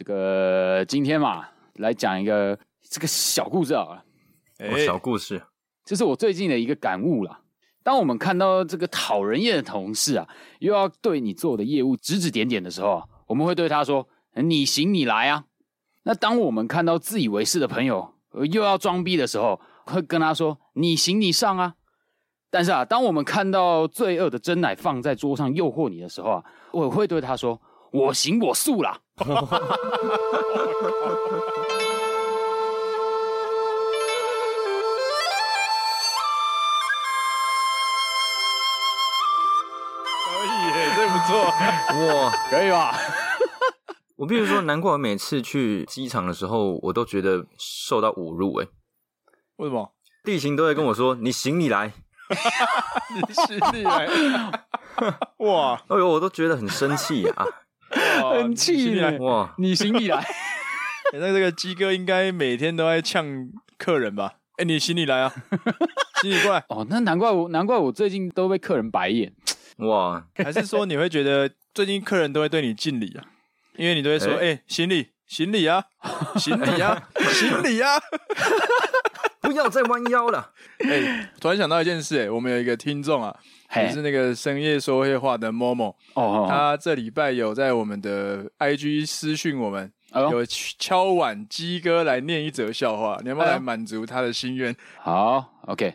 这个今天嘛，来讲一个这个小故事啊，哎，小故事，这是我最近的一个感悟啦。当我们看到这个讨人厌的同事啊，又要对你做的业务指指点点的时候啊，我们会对他说：“你行你来啊。”那当我们看到自以为是的朋友又要装逼的时候，会跟他说：“你行你上啊。”但是啊，当我们看到罪恶的真奶放在桌上诱惑你的时候啊，我会对他说：“我行我素啦。”可以耶，这不错，哇，可以吧？我比如说，难怪我每次去机场的时候，我都觉得受到侮辱。哎，为什么？地勤都会跟我说：“你行你来。”你行你来。哇！哎呦，我都觉得很生气啊，很气耶！哇！你行李来。那这个鸡哥应该每天都在呛客人吧？哎，你行李来啊，行李过来。哦，那难怪我，难怪我最近都被客人白眼。哇！还是说你会觉得最近客人都会对你敬礼啊？因为你都会说，哎、欸欸，行李，行李啊，行李啊，行李啊，不要再弯腰了。哎、欸，突然想到一件事、欸，哎，我们有一个听众啊，也是那个深夜说黑话的 Momo，哦，他这礼拜有在我们的 IG 私讯我们，有敲碗鸡哥来念一则笑话，你要不要来满足他的心愿？好，OK，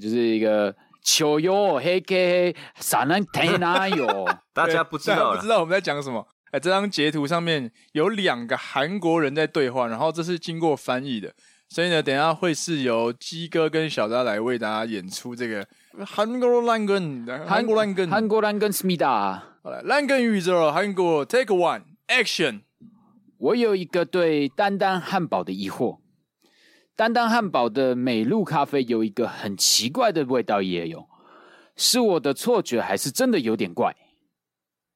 就是一个秋哟嘿嘿，啥人天哪哟，大家不知道，不知道我们在讲什么。哎，这张截图上面有两个韩国人在对话，然后这是经过翻译的，所以呢，等一下会是由鸡哥跟小扎来为大家演出这个韩国烂梗，韩国烂梗，韩国烂梗思密达。好来，烂梗宇宙，韩国 Take One Action。我有一个对丹丹汉堡的疑惑，丹丹汉堡的美露咖啡有一个很奇怪的味道，也有，是我的错觉还是真的有点怪？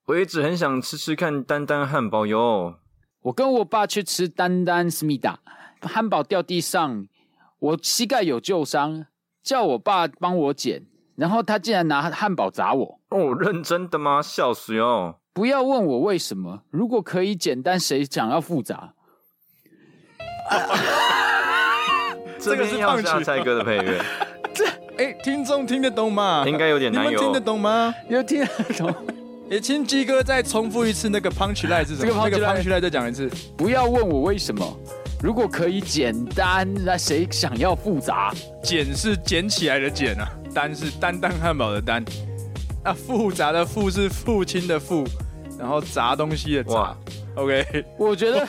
我一直很想吃吃看丹丹汉堡哟。我跟我爸去吃丹丹思密达，汉堡掉地上，我膝盖有旧伤，叫我爸帮我捡，然后他竟然拿汉堡砸我。哦，认真的吗？笑死哦！不要问我为什么，如果可以简单，谁想要复杂？这个是胖曲蔡哥的配乐。这哎，听众听得懂吗？应该有点难，你们听得懂吗？有听得懂。也请鸡哥再重复一次那个 punchline 是什么？这个 punchline 再讲一次。不要问我为什么，如果可以简单，那谁想要复杂？捡是捡起来的捡啊，单是丹丹汉堡的单，那，复杂的复是父亲的父，然后砸东西的砸。OK，我觉得，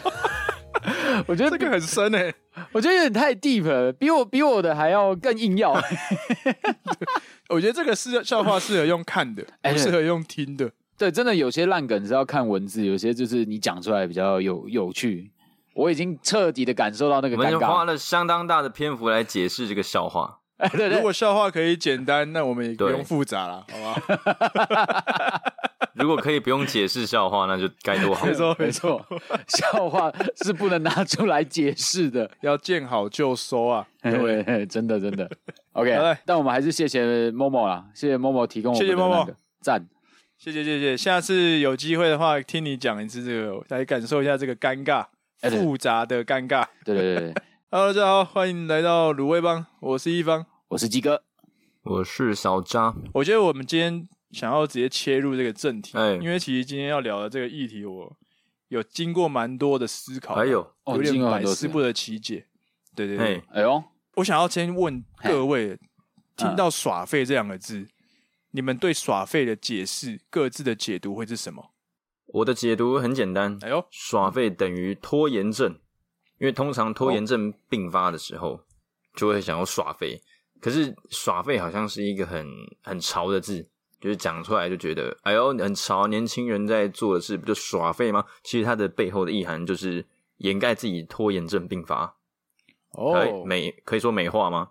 我觉得这个很深诶、欸，我觉得有点太 deep 了，比我比我的还要更硬要。我觉得这个是笑话适合用看的，不适合用听的。对，真的有些烂梗是要看文字，有些就是你讲出来比较有有趣。我已经彻底的感受到那个尴尬。我们花了相当大的篇幅来解释这个笑话。哎，对对，如果笑话可以简单，那我们也不用复杂了，好吧？如果可以不用解释笑话，那就该多好。没错没错，笑话是不能拿出来解释的，要见好就收啊。对，真的真的。OK，但我们还是谢谢 Momo 啦，谢谢 Momo 提供我们的那个赞。谢谢谢谢，下次有机会的话，听你讲一次这个，来感受一下这个尴尬，复杂的尴尬。对对对对，Hello，大家好，欢迎来到鲁味帮，我是一方，我是鸡哥，我是小张。我觉得我们今天想要直接切入这个正题，哎，因为其实今天要聊的这个议题，我有经过蛮多的思考，还有有点百思不得其解。对对对，哎。呦，我想要先问各位，听到耍废这两个字。你们对耍废的解释，各自的解读会是什么？我的解读很简单。哎呦，耍废等于拖延症，因为通常拖延症并发的时候，就会想要耍废。可是耍废好像是一个很很潮的字，就是讲出来就觉得，哎呦，很潮，年轻人在做的事不就耍废吗？其实它的背后的意涵就是掩盖自己拖延症并发。哦，美可以说美化吗？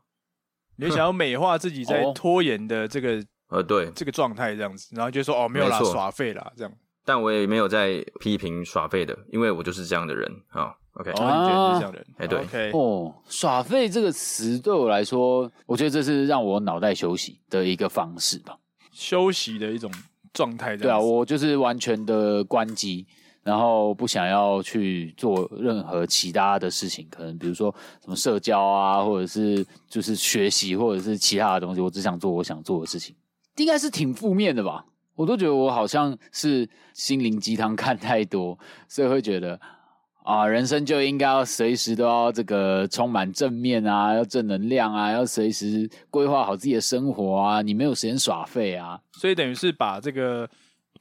你想要美化自己在 拖延的这个？呃，对，这个状态这样子，然后就说哦，没有啦，耍废啦，这样。但我也没有在批评耍废的，因为我就是这样的人啊。OK，哦，你觉得是这样的人？哎，对，OK，哦，耍废这个词对我来说，我觉得这是让我脑袋休息的一个方式吧，休息的一种状态。对啊，我就是完全的关机，然后不想要去做任何其他的事情，可能比如说什么社交啊，或者是就是学习，或者是其他的东西，我只想做我想做的事情，应该是挺负面的吧？我都觉得我好像是心灵鸡汤看太多，所以会觉得啊，人生就应该要随时都要这个充满正面啊，要正能量啊，要随时规划好自己的生活啊，你没有时间耍废啊，所以等于是把这个。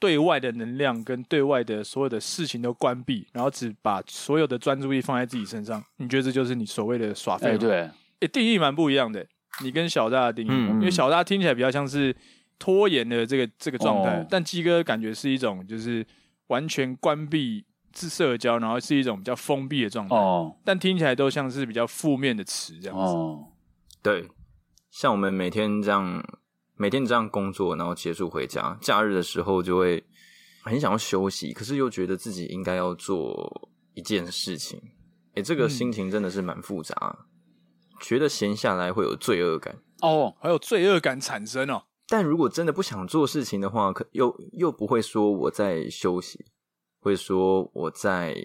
对外的能量跟对外的所有的事情都关闭，然后只把所有的专注力放在自己身上。你觉得这就是你所谓的耍废吗？欸、对，哎，定义蛮不一样的。你跟小大的定义，嗯、因为小大听起来比较像是拖延的这个这个状态，哦、但鸡哥感觉是一种就是完全关闭自社交，然后是一种比较封闭的状态。哦，但听起来都像是比较负面的词这样子。哦，对，像我们每天这样。每天这样工作，然后结束回家，假日的时候就会很想要休息，可是又觉得自己应该要做一件事情，哎，这个心情真的是蛮复杂，嗯、觉得闲下来会有罪恶感哦，还有罪恶感产生哦。但如果真的不想做事情的话，可又又不会说我在休息，会说我在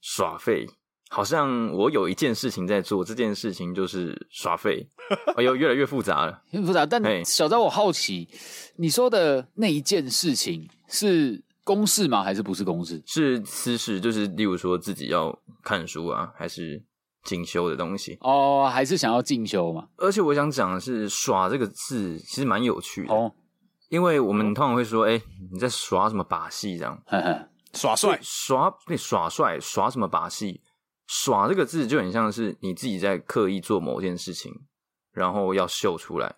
耍废。好像我有一件事情在做，这件事情就是耍废，哎呦，越来越复杂了，很复杂。但小张，我好奇，你说的那一件事情是公事吗？还是不是公事？是私事，就是例如说自己要看书啊，还是进修的东西？哦，还是想要进修嘛？而且我想讲的是“耍”这个字，其实蛮有趣的哦，因为我们通常会说：“哎、欸，你在耍什么把戏？”这样，嘿嘿耍帅，耍你耍帅，耍什么把戏？耍这个字就很像是你自己在刻意做某件事情，然后要秀出来，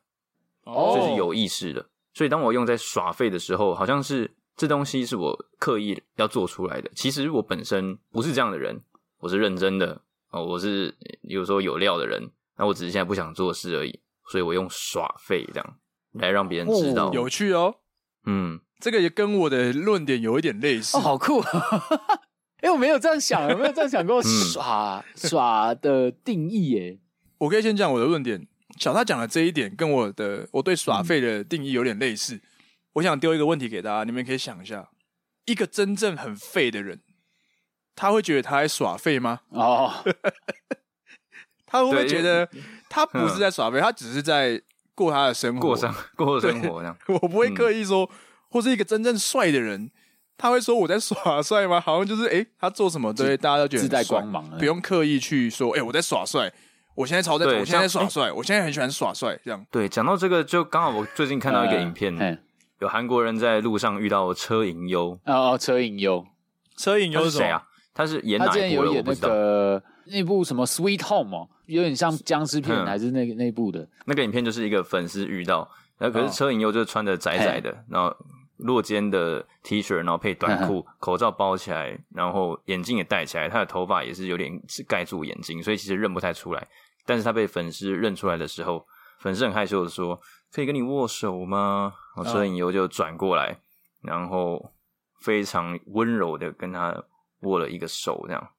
哦，这是有意识的。所以当我用在耍废的时候，好像是这东西是我刻意要做出来的。其实我本身不是这样的人，我是认真的哦，我是有时候有料的人。那我只是现在不想做事而已，所以我用耍废这样来让别人知道。哦，有趣哦。嗯，这个也跟我的论点有一点类似。哦，好酷。哎，我没有这样想，有没有这样想过 耍耍的定义？耶，我可以先讲我的论点。小他讲的这一点跟我的我对耍废的定义有点类似。我想丢一个问题给大家，你们可以想一下：一个真正很废的人，他会觉得他在耍废吗？哦，他会不会觉得他不是在耍废，他只是在过他的生活，过生过生活这样？我不会刻意说，或是一个真正帅的人。他会说我在耍帅吗？好像就是哎、欸，他做什么对大家都觉得自带光芒，不用刻意去说哎、欸，我在耍帅，我现在超在，我现在在耍帅，欸、我现在很喜欢耍帅这样。对，讲到这个，就刚好我最近看到一个影片，呃、有韩国人在路上遇到车银优哦，车银优，车银优是谁啊？他是演哪一部的？我不知道。那部什么《Sweet Home》哦，有点像僵尸片，还是那个那部的？那个影片就是一个粉丝遇到，然后可是车银优就是穿的窄窄的，哦、然后。落肩的 T 恤，然后配短裤，口罩包起来，然后眼镜也戴起来，他的头发也是有点盖住眼睛，所以其实认不太出来。但是他被粉丝认出来的时候，粉丝很害羞的说：“可以跟你握手吗？”然后车银优就转过来，然后非常温柔的跟他握了一个手，这样，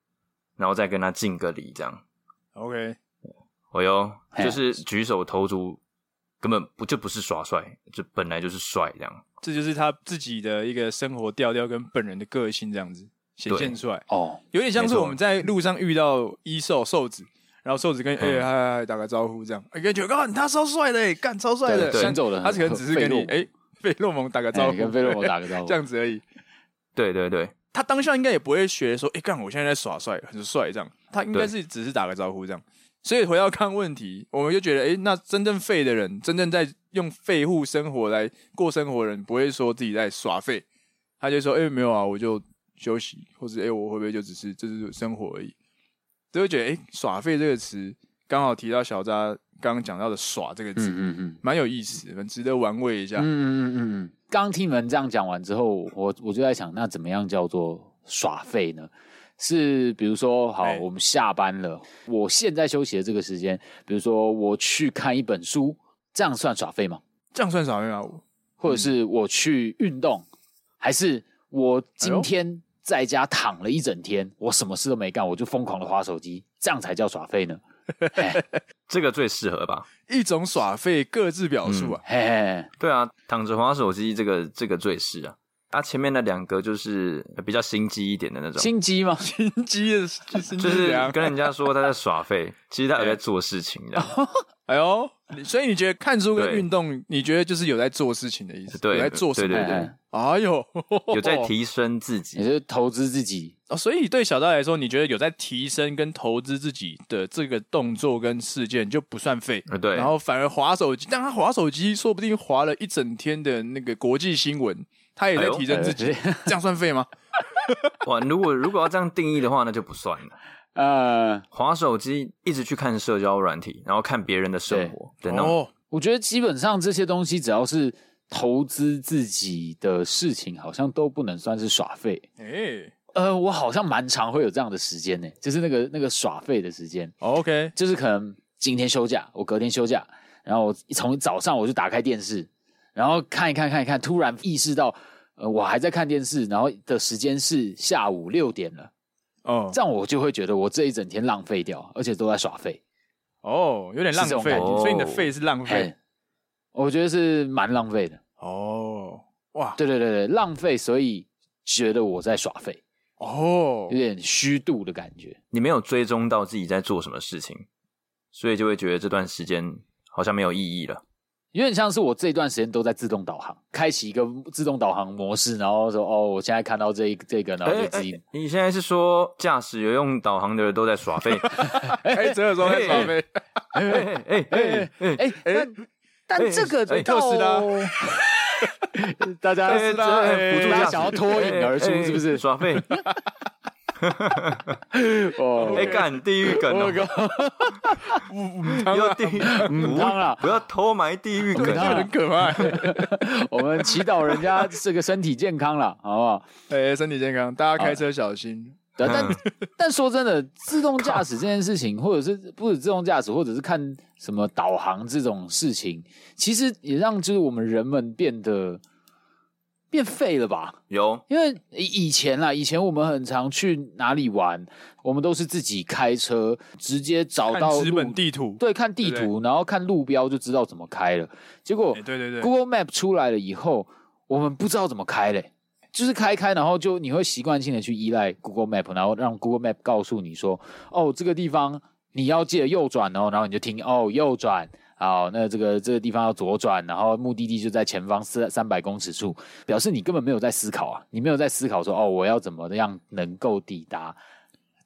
然后再跟他敬个礼，这样。OK，我哟，就是举手投足。根本不就不是耍帅，就本来就是帅这样。这就是他自己的一个生活调调跟本人的个性这样子显现出来哦，有点像是我们在路上遇到一瘦瘦子，然后瘦子跟哎嗨嗨打个招呼这样，哎感觉哇他超帅的哎干超帅的，先走了，他可能只是跟你哎费洛蒙打个招呼，跟费洛蒙打个招呼这样子而已。对对对，他当下应该也不会学说哎干我现在在耍帅很帅这样，他应该是只是打个招呼这样。所以回到看问题，我们就觉得，哎、欸，那真正废的人，真正在用废物生活来过生活的人，不会说自己在耍废，他就说，哎、欸，没有啊，我就休息，或者，哎、欸，我会不会就只是这是生活而已？就会觉得，哎、欸，耍废这个词刚好提到小扎刚刚讲到的“耍”这个字，嗯嗯，蛮有意思，很值得玩味一下。嗯嗯嗯嗯。刚听你们这样讲完之后，我我就在想，那怎么样叫做耍废呢？是，比如说，好，我们下班了，我现在休息的这个时间，比如说我去看一本书，这样算耍废吗？这样算耍废吗？或者是我去运动，还是我今天在家躺了一整天，我什么事都没干，我就疯狂的划手机，这样才叫耍废呢？这个最适合吧？一种耍废各自表述啊，嘿嘿，对啊，躺着滑手机，这个这个最适啊。啊，前面那两个就是比较心机一点的那种。心机吗？心机的，就是跟人家说他在耍废，其实他有在做事情，这样。哎呦，所以你觉得看书跟运动，你觉得就是有在做事情的意思？对，有在做什么？对对对。哎呦，有在提升自己，也是投资自己哦。所以对小道来说，你觉得有在提升跟投资自己的这个动作跟事件就不算废？对。然后反而滑手机，但他滑手机，说不定滑了一整天的那个国际新闻，他也在提升自己，这样算废吗？哇，如果如果要这样定义的话，那就不算了。呃，滑手机一直去看社交软体，然后看别人的生活，对哦，oh. 我觉得基本上这些东西只要是投资自己的事情，好像都不能算是耍废。哎，Hey. 呃，我好像蛮常会有这样的时间呢，就是那个那个耍废的时间。Oh, OK，就是可能今天休假，我隔天休假，然后我从早上我就打开电视，然后看一看看一看，突然意识到，呃，我还在看电视，然后的时间是下午六点了。哦，这样我就会觉得我这一整天浪费掉，而且都在耍废。哦，有点浪费，所以你的废是浪费。我觉得是蛮浪费的。哦，哇，对对对对，浪费，所以觉得我在耍废。哦，有点虚度的感觉。你没有追踪到自己在做什么事情，所以就会觉得这段时间好像没有意义了。有点像是我这一段时间都在自动导航，开启一个自动导航模式，然后说哦，我现在看到这一这个，然后就自己。你现在是说驾驶有用导航的人都在耍废？哎，真的说在耍废？哎哎哎哎哎！但这个 特斯拉，大家大家想要脱颖而出，是不是耍废？哦，哎，干地狱梗了，不 要地狱，汤了，不要偷埋地狱梗，很可怕。我们祈祷人家这个身体健康了，好不好？哎，身体健康，大家开车小心。对，但但说真的，自动驾驶这件事情，或者是不止自动驾驶，或者是看什么导航这种事情，其实也让就是我们人们变得。变废了吧？有，因为以前啦，以前我们很常去哪里玩，我们都是自己开车，直接找到日本地图，对，看地图，对对然后看路标就知道怎么开了。结果，对对对，Google Map 出来了以后，我们不知道怎么开嘞，就是开开，然后就你会习惯性的去依赖 Google Map，然后让 Google Map 告诉你说，哦，这个地方你要记得右转哦，然后你就听哦，右转。好，那这个这个地方要左转，然后目的地就在前方三三百公尺处，表示你根本没有在思考啊，你没有在思考说哦，我要怎么样能够抵达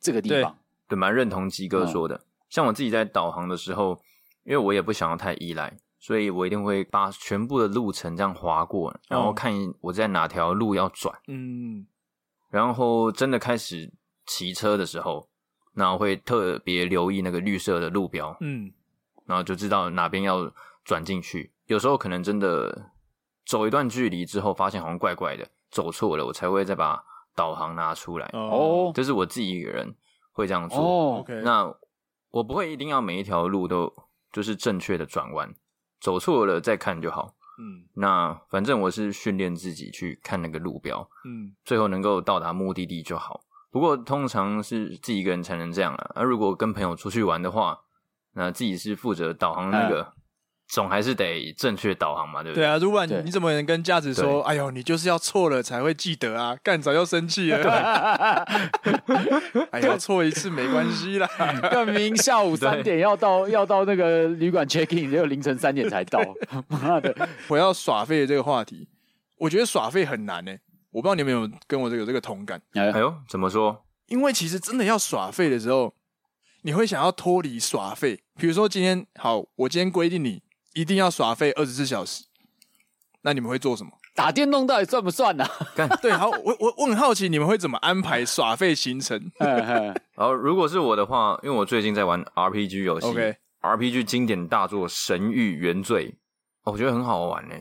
这个地方？对，蛮认同鸡哥说的。嗯、像我自己在导航的时候，因为我也不想要太依赖，所以我一定会把全部的路程这样划过，然后看我在哪条路要转。嗯，然后真的开始骑车的时候，那我会特别留意那个绿色的路标。嗯。然后就知道哪边要转进去，有时候可能真的走一段距离之后，发现好像怪怪的，走错了，我才会再把导航拿出来。哦，这是我自己一个人会这样做。哦，okay。那我不会一定要每一条路都就是正确的转弯，走错了再看就好。嗯，那反正我是训练自己去看那个路标，嗯，最后能够到达目的地就好。不过通常是自己一个人才能这样啊，那如果跟朋友出去玩的话。那自己是负责导航那个，总还是得正确导航嘛，对不对？对啊，如果你你怎么能跟驾驶说，哎呦，你就是要错了才会记得啊？干早就生气了。哎呀，错一次没关系啦。更明明下午三点要到要到那个旅馆 check in，结果凌晨三点才到。妈的！我要耍废的这个话题，我觉得耍废很难呢。我不知道你们有没有跟我这个这个同感？哎呦，怎么说？因为其实真的要耍废的时候。你会想要脱离耍废，比如说今天好，我今天规定你一定要耍废二十四小时，那你们会做什么？打电动到底算不算呢、啊？对，好，我我我很好奇你们会怎么安排耍废行程。然后，如果是我的话，因为我最近在玩 RPG 游戏，OK，RPG 经典大作《神域原罪》，我觉得很好玩呢。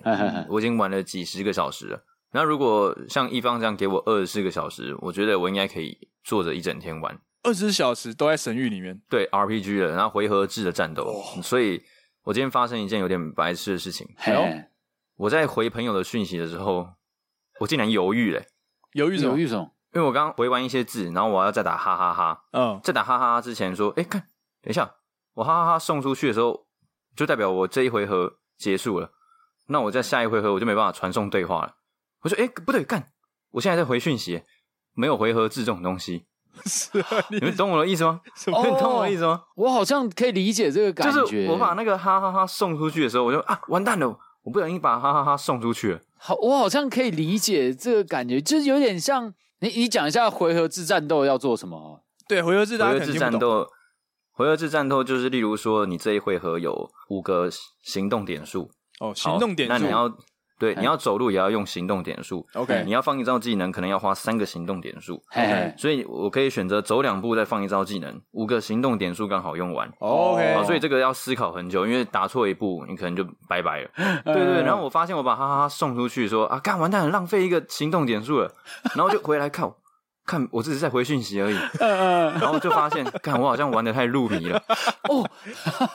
我已经玩了几十个小时了。那如果像一方这样给我二十四个小时，我觉得我应该可以坐着一整天玩。二十四小时都在神域里面，对 RPG 的，然后回合制的战斗，哦、所以我今天发生一件有点白痴的事情。嘿我在回朋友的讯息的时候，我竟然犹豫了。犹豫什么？犹豫什么？因为我刚刚回完一些字，然后我要再打哈哈哈哈。嗯，在打哈哈哈之前说，哎，看，等一下，我哈哈哈送出去的时候，就代表我这一回合结束了。那我在下一回合我就没办法传送对话了。我说：“哎，不对，干！我现在在回讯息，没有回合制这种东西。是啊，你，们懂我的意思吗？什么？你懂我的意思吗？我好像可以理解这个感觉。就是我把那个哈哈哈送出去的时候，我就啊，完蛋了！我不小心把哈哈哈送出去了。好，我好像可以理解这个感觉，就是有点像你，你讲一下回合制战斗要做什么？对，回合制，回合制战斗，回合制战斗就是，例如说，你这一回合有五个行动点数。哦，行动点数，那你要对，你要走路也要用行动点数。OK，你要放一招技能，可能要花三个行动点数。嘿嘿，所以我可以选择走两步再放一招技能，五个行动点数刚好用完。OK，好，所以这个要思考很久，因为打错一步，你可能就拜拜了。对对对，然后我发现我把哈哈哈送出去说啊，干完蛋了，浪费一个行动点数了，然后就回来看。看，我只是在回讯息而已，然后就发现，看我好像玩的太入迷了，哦，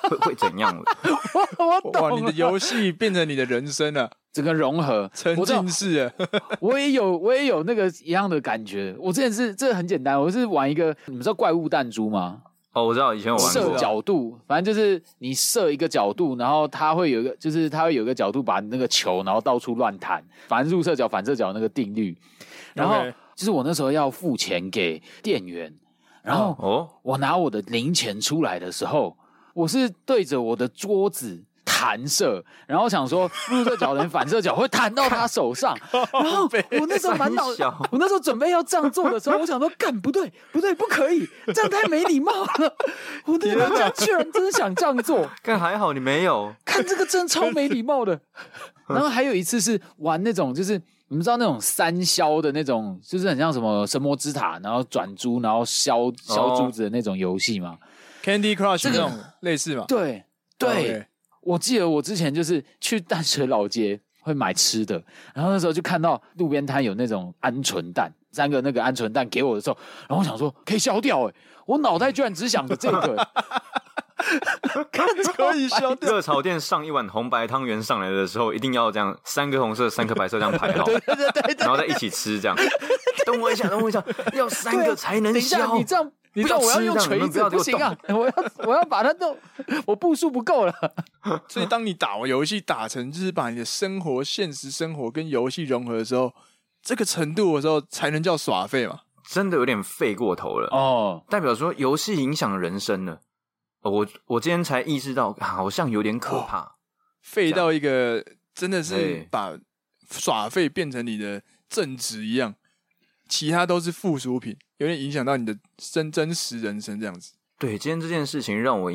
会会怎样了？我我懂，你的游戏变成你的人生了，整个融合沉浸式。我也有，我也有那个一样的感觉。我之前是这个很简单，我是玩一个，你们知道怪物弹珠吗？哦，我知道，以前我玩过。设角度，反正就是你射一个角度，然后它会有一个，就是它会有一个角度把你那个球，然后到处乱弹，反正入射角、反射角那个定律，然后。Okay. 就是我那时候要付钱给店员，然后我拿我的零钱出来的时候，我是对着我的桌子弹射，然后想说入射角等于反射角会弹到他手上，然后我那时候满脑，我那时候准备要这样做的时候，我想说干不对不对不可以，这样太没礼貌了。我的人家居然真的想这样做，但还好你没有，看这个真超没礼貌的。然后还有一次是玩那种就是。你们知道那种三消的那种，就是很像什么神魔之塔，然后转珠，然后消消珠子的那种游戏吗？Candy Crush 这种类似吗？对对.我记得我之前就是去淡水老街会买吃的，然后那时候就看到路边摊有那种鹌鹑蛋，三个那个鹌鹑蛋给我的时候，然后我想说可以消掉哎，我脑袋居然只想着这个。看可以消掉。热炒店上一碗红白汤圆上来的时候，一定要这样，三颗红色，三颗白色这样排好，对对对，然后再一起吃这样。等我一下，等我一下，要三个才能消。你这样，你知道我要用锤子不行啊！我要我要把它弄，我步数不够了。所以当你打游戏打成就是把你的生活、现实生活跟游戏融合的时候，这个程度的时候，才能叫耍废嘛？真的有点废过头了哦，代表说游戏影响人生了。我我今天才意识到，好像有点可怕，废到一个真的是把耍废变成你的正职一样，其他都是附属品，有点影响到你的真真实人生这样子。对，今天这件事情让我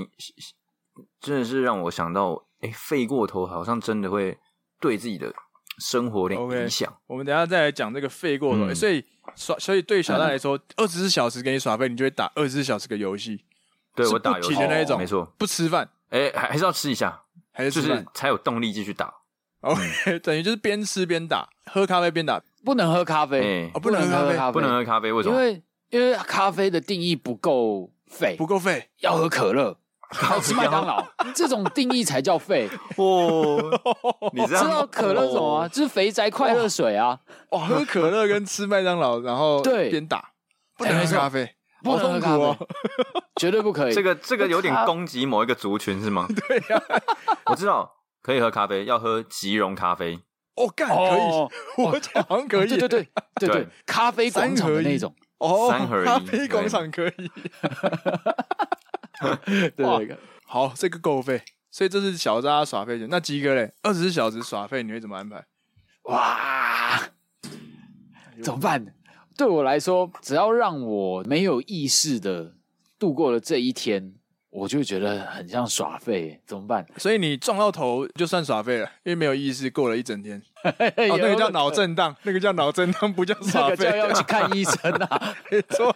真的是让我想到，哎，废过头好像真的会对自己的生活有点影响。Okay, 我们等一下再来讲这个废过头，嗯，所以耍，所以对小戴来说，二十四小时给你耍废，你就会打二十四小时的游戏。对，我打游戏的那一种，没错，不吃饭，哎，还还是要吃一下，还是就是才有动力继续打。OK，等于就是边吃边打，喝咖啡边打，不能喝咖啡，不能喝咖啡，不能喝咖啡，为什么？因为因为咖啡的定义不够废，不够废，要喝可乐，要吃麦当劳，这种定义才叫废。哦，你知道可乐什么吗？就是肥宅快乐水啊！哇，喝可乐跟吃麦当劳，然后对。边打，不能喝咖啡。不能喝咖啡，绝对不可以。这个这个有点攻击某一个族群是吗？对呀，我知道可以喝咖啡，要喝即溶咖啡。哦，干可以，我讲好像可以。对对对对对，咖啡广场的那种哦，三合一，咖啡广场可以。对，好，这个够费，所以这是小渣耍费钱。那基哥嘞，二十四小时耍费，你会怎么安排？哇，怎么办？对我来说，只要让我没有意识的度过了这一天，我就觉得很像耍废，怎么办？所以你撞到头就算耍废了，因为没有意识过了一整天。哦，那个叫脑震荡，那个叫脑震荡，不叫 耍废，就要去看医生啊。没错，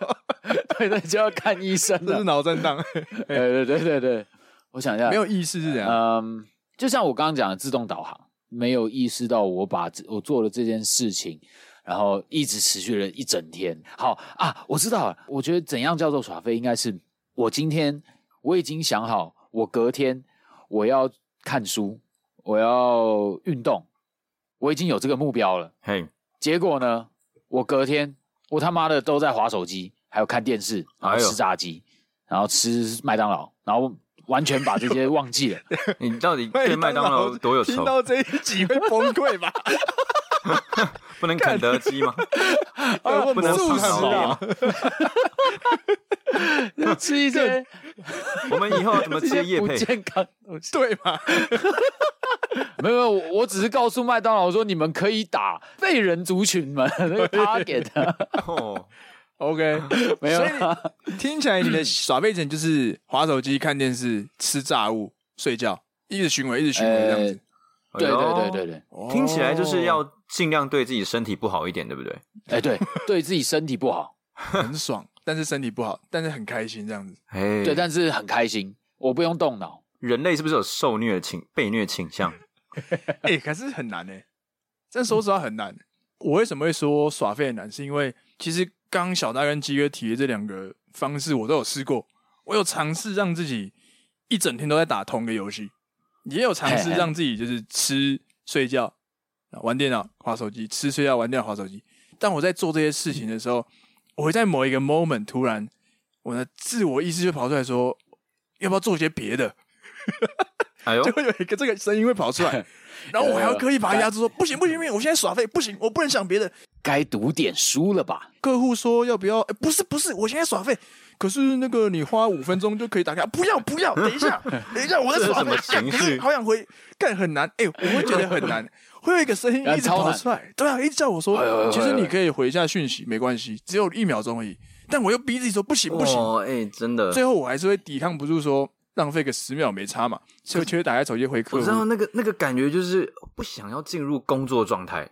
对对，就要看医生。这是脑震荡。对对对对对，我想一下，没有意识是怎样？嗯，就像我刚刚讲的自动导航，没有意识到我把我做了这件事情。然后一直持续了一整天。好啊，我知道了。我觉得怎样叫做耍废，应该是我今天我已经想好，我隔天我要看书，我要运动，我已经有这个目标了。嘿，结果呢，我隔天我他妈的都在划手机，还有看电视，然后吃炸鸡，然后吃麦当劳，然后完全把这些忘记了。你到底对麦当劳多有仇？听到这一集会崩溃吧？不能肯德基吗？啊、不能素食啊！吃一些，我们以后怎么吃业配？健康对吗？没有没有，我只是告诉麦当劳说，你们可以打废人族群们那个 target。哦，OK，没有。听起来你的耍废症就是划手机、看电视、吃炸物、睡觉，一直循环，一直循环这样子。对对对对对，听起来就是要尽量对自己身体不好一点，对不对？哎，对，对自己身体不好，很爽，但是身体不好，但是很开心这样子。哎，对，但是很开心，我不用动脑。人类是不是有受虐倾被虐倾向？哎，可是很难哎，真说实话很难。我为什么会说耍废很难？是因为其实刚刚小大跟基约提的这两个方式，我都有试过，我有尝试让自己一整天都在打同一个游戏。也有尝试让自己就是吃睡觉玩电脑划手机，吃睡觉玩电脑划手机。但我在做这些事情的时候，我会在某一个 moment 突然，我的自我意识就跑出来说，要不要做些别的？哎呦，就会有一个这个声音会跑出来，然后我还要刻意把它压制，说不行不行不行，我现在耍废不行，我不能想别的。该读点书了吧？客户说要不要？欸，不是不是，我现在耍废。可是那个你花五分钟就可以打开，不要不要，等一下 等一下，我在耍废，干好想回，干很难，哎、欸，我会觉得很难，会有一个声音一直跑出来，对啊，一直叫我说，其实你可以回一下讯息，没关系，只有一秒钟而已，但我又逼自己说不行不行，哎、欸，真的，最后我还是会抵抗不住说浪费个十秒没差嘛，所以就会打开手机回客户，我知道那个那个感觉就是不想要进入工作状态，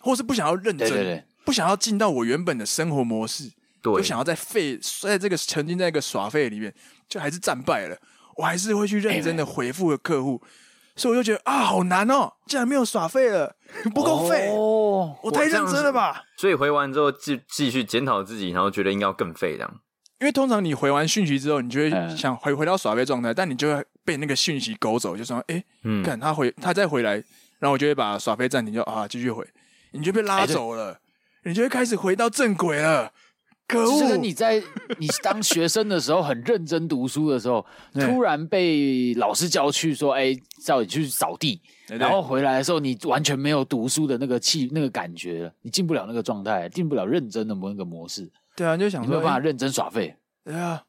或是不想要认真，对对对。不想要进到我原本的生活模式。对，就想要在废，在这个沉浸在一个耍废里面，就还是战败了。我还是会去认真的回复客户，欸、所以我就觉得啊，好难哦，竟然没有耍废了，不够废哦，我太认真了吧？所以回完之后，继继续检讨自己，然后觉得应该要更废这样。因为通常你回完讯息之后，你就会想回回到耍废状态，但你就会被那个讯息勾走，就说哎，欸、嗯，看他回，他再回来，然后我就会把耍废暂停，就啊继续回，你就被拉走了，欸、你就会开始回到正轨了。就是你在你当学生的时候很认真读书的时候，突然被老师叫去说：“哎，叫你去扫地。”然后回来的时候，你完全没有读书的那个气、那个感觉，你进不了那个状态，进不了认真的某一个模式。对啊，你就想说没有办法认真耍废。对啊，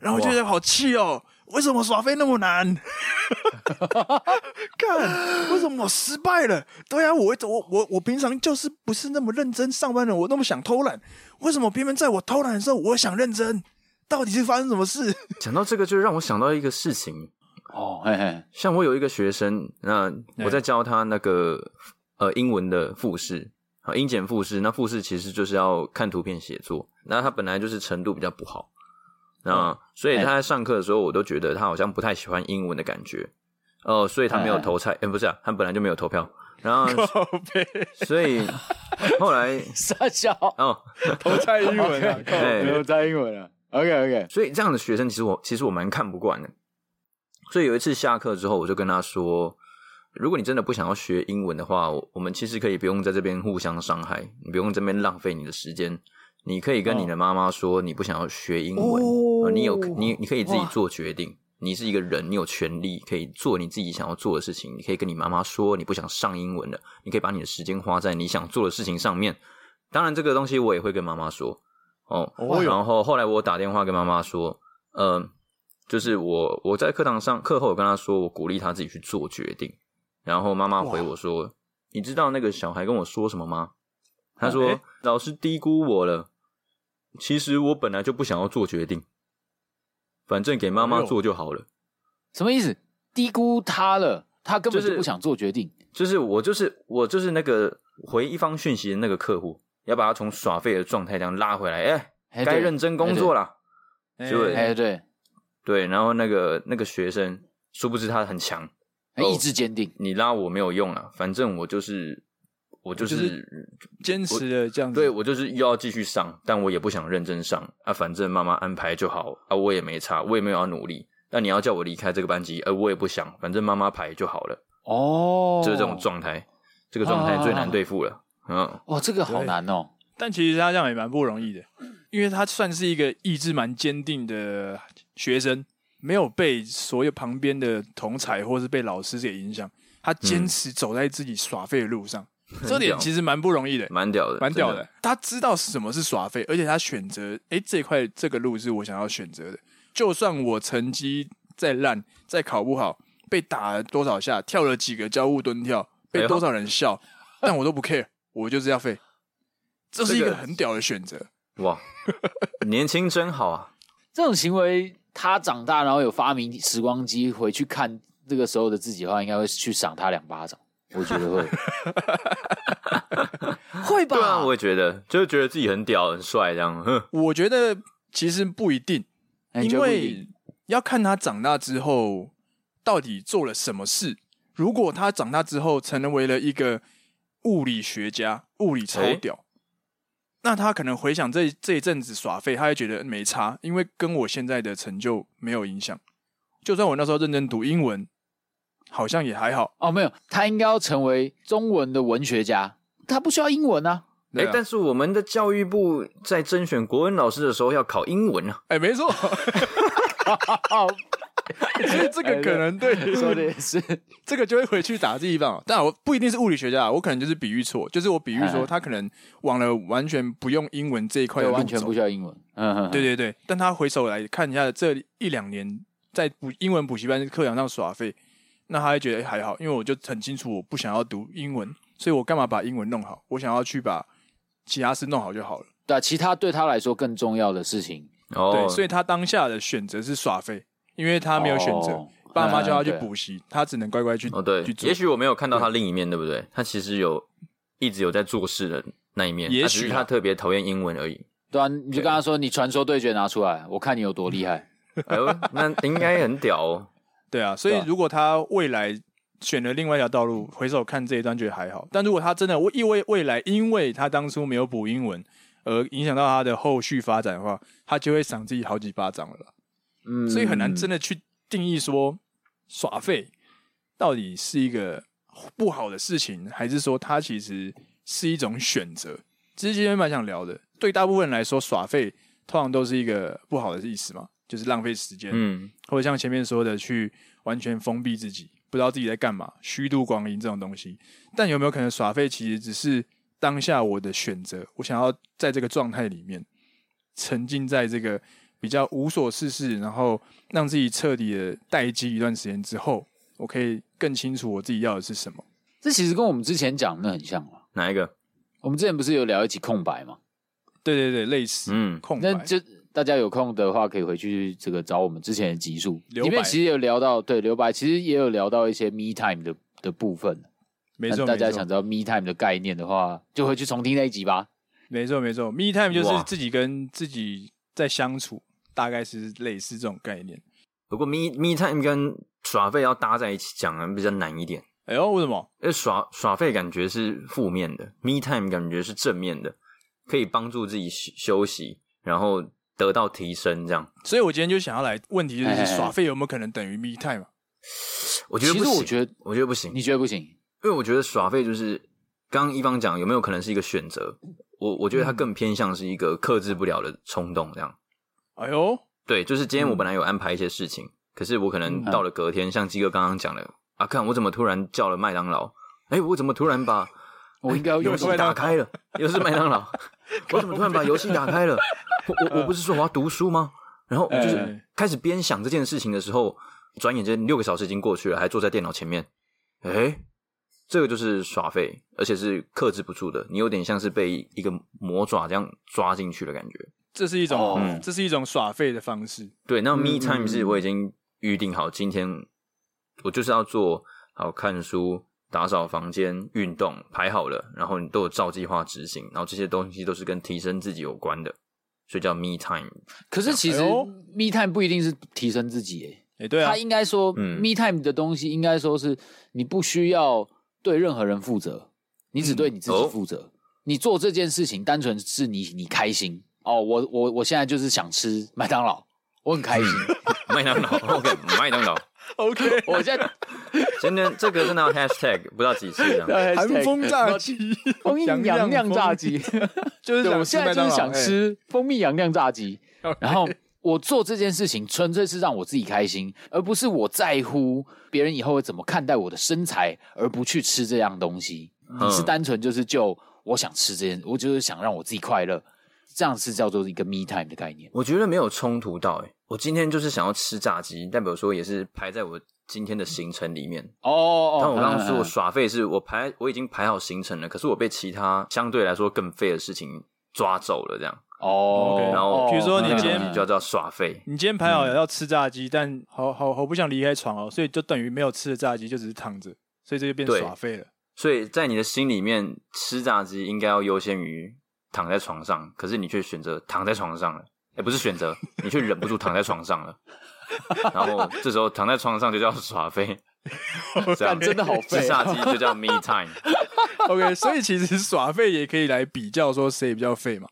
然后我觉得好气哦。为什么耍飞那么难？干，为什么我失败了？对啊，我我我我平常就是不是那么认真上班的，我那么想偷懒，为什么偏偏在我偷懒的时候，我想认真？到底是发生什么事？讲到这个，就让我想到一个事情哦，嘿嘿，像我有一个学生，那我在教他那个呃英文的复试啊，英检复试，那复试其实就是要看图片写作，那他本来就是程度比较不好。啊，嗯、所以他在上课的时候，我都觉得他好像不太喜欢英文的感觉，哦、呃，所以他没有投菜，哎、欸，不是啊，他本来就没有投票，然后，所以 后来傻笑哦，投菜英文啊，没有猜英文啊，OK OK，所以这样的学生其实我其实我蛮看不惯的，所以有一次下课之后，我就跟他说，如果你真的不想要学英文的话，我们其实可以不用在这边互相伤害，你不用这边浪费你的时间。你可以跟你的妈妈说，你不想要学英文，哦、你有你你可以自己做决定。你是一个人，你有权利可以做你自己想要做的事情。你可以跟你妈妈说，你不想上英文了，你可以把你的时间花在你想做的事情上面。当然，这个东西我也会跟妈妈说哦。哦然后后来我打电话跟妈妈说，嗯、呃，就是我我在课堂上课后我跟她说，我鼓励她自己去做决定。然后妈妈回我说，你知道那个小孩跟我说什么吗？他说：“欸、老师低估我了。其实我本来就不想要做决定，反正给妈妈做就好了。什么意思？低估他了？他根本就不想做决定。就是、就是我就是我就是那个回一方讯息的那个客户，要把他从耍废的状态这样拉回来。哎、欸，该认真工作了。就哎对对，然后那个那个学生，殊不知他很强，意志坚定。你拉我没有用了，反正我就是。”我就是坚持的这样子，对，我就是又要继续上，但我也不想认真上啊，反正妈妈安排就好啊，我也没差，我也没有要努力。那你要叫我离开这个班级，呃，我也不想，反正妈妈排就好了。哦，就是这种状态，这个状态最难对付了。啊、嗯，哦，这个好难哦。但其实他这样也蛮不容易的，因为他算是一个意志蛮坚定的学生，没有被所有旁边的同才或是被老师给影响，他坚持走在自己耍废的路上。嗯这点其实蛮不容易的，蛮屌的，蛮屌的。他知道什么是耍废，而且他选择，哎、欸，这块这个路是我想要选择的。就算我成绩再烂，再考不好，被打了多少下，跳了几个交互蹲跳，被多少人笑，哎、但我都不 care，我就是要废。这是一个很屌的选择。哇，年轻真好啊！这种行为，他长大然后有发明时光机回去看这个时候的自己的话，应该会去赏他两巴掌。我觉得会，会吧？对啊，我也觉得，就是觉得自己很屌、很帅这样。我觉得其实不一定，因为要看他长大之后到底做了什么事。如果他长大之后成为了一个物理学家，物理超屌。欸那他可能回想这这一阵子耍废，他会觉得没差，因为跟我现在的成就没有影响。就算我那时候认真读英文，好像也还好哦。没有，他应该要成为中文的文学家，他不需要英文啊。哎、但是我们的教育部在甄选国文老师的时候要考英文啊。哎、欸，没错。其实这个可能对你说的也是，这个就会回去打自己棒。但我不一定是物理学家，我可能就是比喻错，就是我比喻说他可能往了完全不用英文这一块，完全不需要英文。嗯，对对对。但他回首来看一下这一两年在补英文补习班课堂上耍废，那他会觉得还好，因为我就很清楚我不想要读英文，所以我干嘛把英文弄好？我想要去把其他事弄好就好了。对啊，其他对他来说更重要的事情。哦，对，所以他当下的选择是耍废。因为他没有选择，哦、爸妈叫他去补习，嗯、他只能乖乖去哦。对，去做。也许我没有看到他另一面，对不对？他其实有一直有在做事的那一面，也许他特别讨厌英文而已。对啊，你就跟他说：“你传说对决拿出来，我看你有多厉害。”哎呦，那应该很屌哦。对啊，所以如果他未来选了另外一条道路，回首看这一段觉得还好。但如果他真的因为未来，因为他当初没有补英文而影响到他的后续发展的话，他就会赏自己好几巴掌了。嗯，所以很难真的去定义说耍废到底是一个不好的事情，还是说它其实是一种选择。其实今天蛮想聊的，对大部分人来说，耍废通常都是一个不好的意思嘛，就是浪费时间，嗯，或者像前面说的，去完全封闭自己，不知道自己在干嘛，虚度光阴这种东西。但有没有可能耍废其实只是当下我的选择？我想要在这个状态里面沉浸在这个。比较无所事事，然后让自己彻底的待机一段时间之后，我可以更清楚我自己要的是什么。这其实跟我们之前讲的很像嘛。哪一个？我们之前不是有聊一起空白吗？对对对，类似。嗯，空白。那就大家有空的话，可以回去这个找我们之前的集数，里面其实有聊到，对，留白，其实也有聊到一些 me time 的的部分。没错，大家想知道 me time 的概念的话，就回去重听那一集吧。没错没错，me time 就是自己跟自己在相处。大概是类似这种概念，不过 me me time 跟耍废要搭在一起讲的比较难一点。哎呦，为什么？因为耍耍废感觉是负面的，me time 感觉是正面的，可以帮助自己休息，然后得到提升，这样。所以我今天就想要来，问题就是耍废有没有可能等于 me time？我觉得不行，我觉得我觉得不行，你觉得不行？因为我觉得耍废就是刚刚一方讲有没有可能是一个选择？我我觉得它更偏向是一个克制不了的冲动，这样。哎呦，对，就是今天我本来有安排一些事情，嗯、可是我可能到了隔天，嗯、像鸡哥刚刚讲的啊，看我怎么突然叫了麦当劳，哎，我怎么突然把我应该要游戏打开了，又是麦当劳，我怎么突然把游戏打开了？我我我不是说我要读书吗？然后我就是开始边想这件事情的时候，转眼间六个小时已经过去了，还坐在电脑前面，哎，这个就是耍废，而且是克制不住的，你有点像是被一个魔爪这样抓进去的感觉。这是一种，这是一种耍废的方式。对，那 me time 是我已经预定好，今天我就是要做好看书、打扫房间、运动，排好了，然后你都有照计划执行，然后这些东西都是跟提升自己有关的，所以叫 me time。可是其实 me time 不一定是提升自己，诶，诶对啊，他应该说 me time 的东西，应该说是你不需要对任何人负责，你只对你自己负责。嗯、你做这件事情，单纯是你你开心。哦，我我我现在就是想吃麦当劳，我很开心。麦当劳，OK，麦当劳，OK。我现在 今天这个真的要 hashtag 不知道几次这样。寒风炸鸡，蜂蜜洋酿炸鸡，就是我现在就是想吃蜂蜜洋酿炸鸡。然后我做这件事情纯粹是让我自己开心，而不是我在乎别人以后会怎么看待我的身材，而不去吃这样东西。你是单纯就是就我想吃这件，我就是想让我自己快乐，这样是叫做一个 me time 的概念。我觉得没有冲突到，诶我今天就是想要吃炸鸡，代表说也是排在我今天的行程里面。哦哦。但我刚刚说我耍废，是我排我已经排好行程了，可是我被其他相对来说更废的事情抓走了，这样。哦。Okay, 然后，比如说你今天就叫耍废，你今天排好了要吃炸鸡，但好好好不想离开床哦，所以就等于没有吃的炸鸡，就只是躺着，所以这就变耍废了。所以在你的心里面，吃炸鸡应该要优先于躺在床上，可是你却选择躺在床上了。也不是选择，你却忍不住躺在床上了。然后这时候躺在床上就叫耍废，这样真的好废。吃炸鸡就叫 me time。OK，所以其实耍废也可以来比较说谁比较废嘛。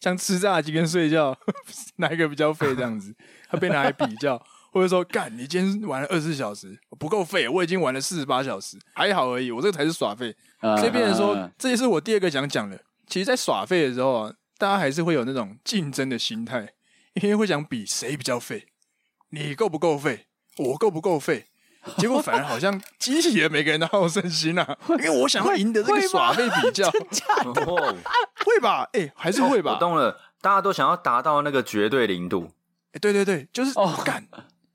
像吃炸鸡跟睡觉，哪一个比较废这样子，他被拿来比较，或者说干你今天玩了二十四小时不够废，我已经玩了四十八小时，还好而已，我这个才是耍废。所以变成说，这也是我第二个想讲的。其实，在耍废的时候啊。大家还是会有那种竞争的心态，因为会想比谁比较废，你够不够废，我够不够废，结果反而好像激起了每个人的好胜心啊！因为我想要赢得这个耍废比较，会吧？哎、欸，还是会吧？我懂了，大家都想要达到那个绝对零度。哎、欸，对对对，就是哦，干，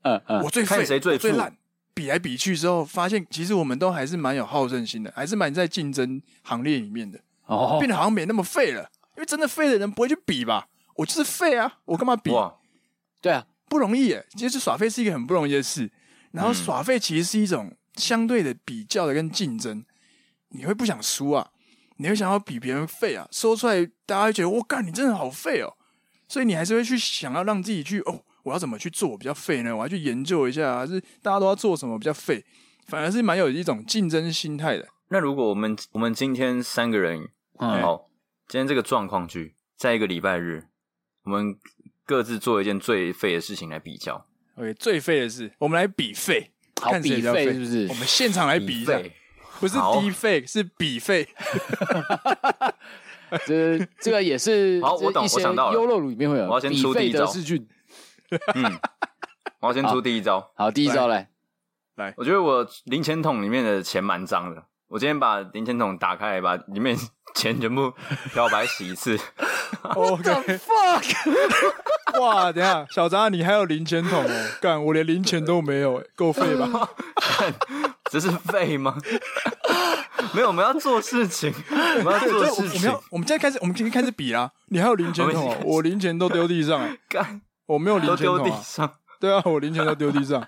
嗯嗯，我最废，谁最最烂，比来比去之后，发现其实我们都还是蛮有好胜心的，还是蛮在竞争行列里面的，哦，变得好像没那么废了。因为真的废的人不会去比吧？我就是废啊，我干嘛比？对啊，不容易耶。其实耍废是一个很不容易的事。然后耍废其实是一种相对的比较的跟竞争，你会不想输啊，你会想要比别人废啊。说出来大家会觉得我干你真的好废哦，所以你还是会去想要让自己去哦，我要怎么去做比较废呢？我要去研究一下，还是大家都要做什么比较废？反而是蛮有一种竞争心态的。那如果我们我们今天三个人，嗯，好。今天这个状况剧，在一个礼拜日，我们各自做一件最废的事情来比较。OK，最废的是，我们来比废，好看比废是不是？我们现场来比一下，不是低废，是比废。这这个也是，好，我懂，我想到了，优酪乳里面会有。我要先出第一招。嗯，我要先出第一招。好，第一招来，来，我觉得我零钱桶里面的钱蛮脏的。我今天把零钱桶打开，把里面钱全部漂白洗一次。OK，Fuck！、okay. 哇，等一下，小张，你还有零钱桶哦？干，我连零钱都没有，够废吧？这是废吗？没有，我们要做事情，我们要做事情。我们要，我们现在开始，我们今天开始比啦。你还有零钱桶哦？我零钱都丢地上，干，我没有零钱筒、啊。丢地上。对啊，我零钱都丢地上。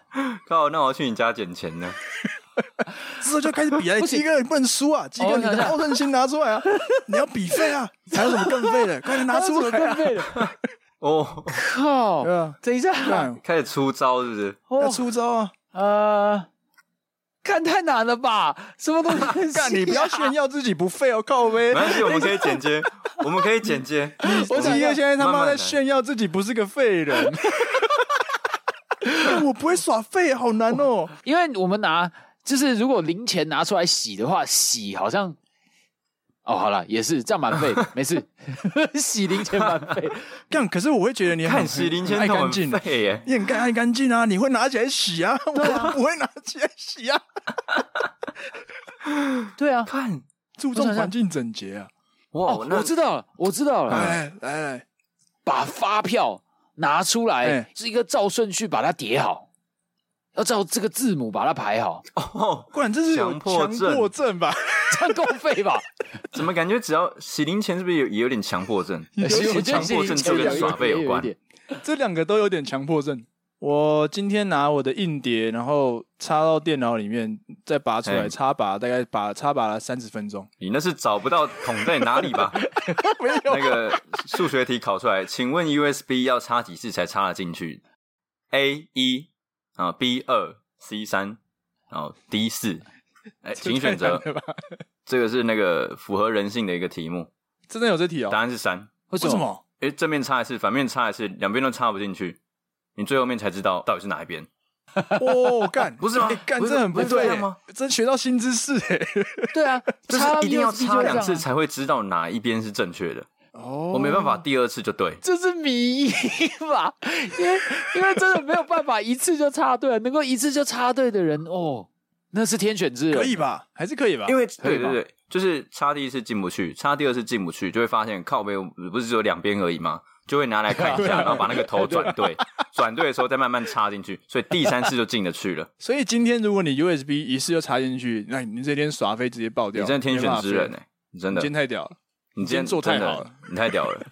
靠，那我要去你家捡钱呢。之后就开始比啊，鸡 哥你不能输啊，鸡哥你的好胜心拿出来啊，你要比废啊，还有什么更废的？快点拿出来，更废的。哦，靠，等一下，开始出招是不是？要出招啊？呃，看太难了吧？什么东西？干，你不要炫耀自己不废哦，靠呗。没关系，我们可以剪接，我们可以剪接。我鸡哥现在他妈在炫耀自己不是个废人。我不会耍废，好难哦，因为我们拿。就是如果零钱拿出来洗的话，洗好像哦，好了，也是这样蛮费，没事，洗零钱蛮废。干，可是我会觉得你很洗零钱爱干净。耶，你很干爱干净啊，你会拿起来洗啊，我不会拿起来洗啊。对啊，看注重环境整洁啊。哇，我知道了，我知道了，来来来，把发票拿出来，是一个照顺序把它叠好。要照这个字母把它排好哦，不然这是强迫症吧？这样够废吧？怎么感觉只要洗零钱是不是有也有点强迫症？有些强迫症就跟耍废有关，这两个都有点强迫症。我今天拿我的硬碟，然后插到电脑里面，再拔出来插拔，大概拔插拔了三十分钟。你那是找不到桶在哪里吧？没有。那个数学题考出来，请问 USB 要插几次才插得进去？A 一。啊，B 二 C 三，然后 D 四，哎，请选择。这个是那个符合人性的一个题目，真的有这题哦？答案是三。为什么？哎，正面插一次，反面插一次，两边都插不进去，你最后面才知道到底是哪一边。哦，干，不是吗？干，这很不对吗？真学到新知识哎。对啊，就是一定要插两次才会知道哪一边是正确的。哦，我没办法，第二次就对，这是谜吧？因为因为真的没有办法一次就插对，能够一次就插对的人，哦，那是天选之人，可以吧？还是可以吧？因为对对对，就是插第一次进不去，插第二次进不去，就会发现靠背不是只有两边而已吗？就会拿来看一下，然后把那个头转对，转对的时候再慢慢插进去，所以第三次就进得去了。所以今天如果你 USB 一次就插进去，那你这天耍飞直接爆掉。你真的天选之人哎、欸，你真的，你今天太屌了，你今天做太好了，你太屌了，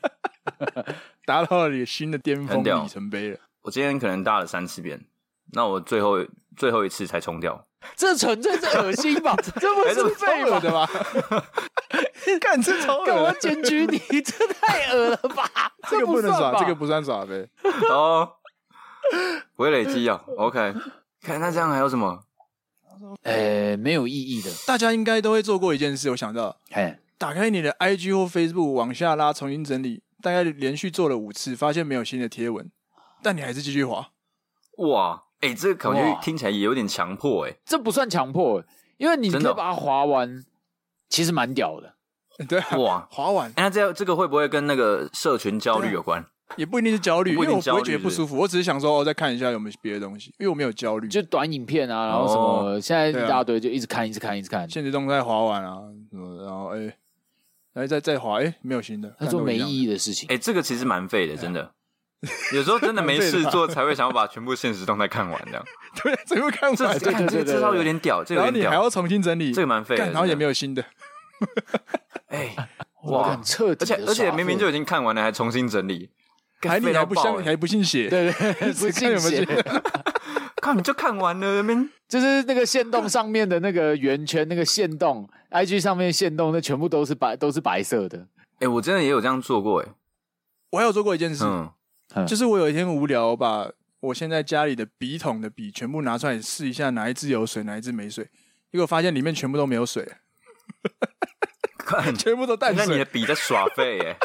达到了你新的巅峰里程碑了。我今天可能搭了三次遍，那我最后最后一次才冲掉。这纯粹是恶心吧？这不是废物的吗？干这超干我检举你，这太恶了吧？这个不能耍，这个不算耍呗。哦，不会累积啊。OK，看那这样还有什么？呃，没有意义的。大家应该都会做过一件事，我想到，哎，打开你的 IG 或 Facebook 往下拉，重新整理，大概连续做了五次，发现没有新的贴文，但你还是继续滑。哇！哎、欸，这个感觉听起来也有点强迫哎、欸，这不算强迫，因为你可以把它滑完，其实蛮屌的。对、啊，哇，滑完。那这这个会不会跟那个社群焦虑有关、啊？也不一定是焦虑，因为我不会觉得不舒服，我只是想说，哦，再看一下有没有别的东西，因为我没有焦虑。就短影片啊，然后什么，哦、现在一大堆，就一直看，一直看，一直看。现实动态滑完啊，什么，然后哎，哎，再再滑，哎，没有新的，他做没意义的事情。哎，这个其实蛮废的，真的。有时候真的没事 做，才会想要把全部现实动态看完这样。对，全部看完，这对对对，这招有点屌，这个有点屌。然后你还要重新整理，这个蛮废的。然后也没有新的。哎，哇，很彻底。而且而且明明就已经看完了，还重新整理，还你还不相还不信邪？对对，不信邪。看你就看完了，那边就是那个线洞上面的那个圆圈，那个线洞，IG 上面线洞，那全部都是白，都是白色的。哎，我真的也有这样做过，哎，我还有做过一件事。就是我有一天无聊，我把我现在家里的笔筒的笔全部拿出来试一下，哪一支有水，哪一支没水。结果发现里面全部都没有水，看全部都淡水。那你的笔在耍废耶？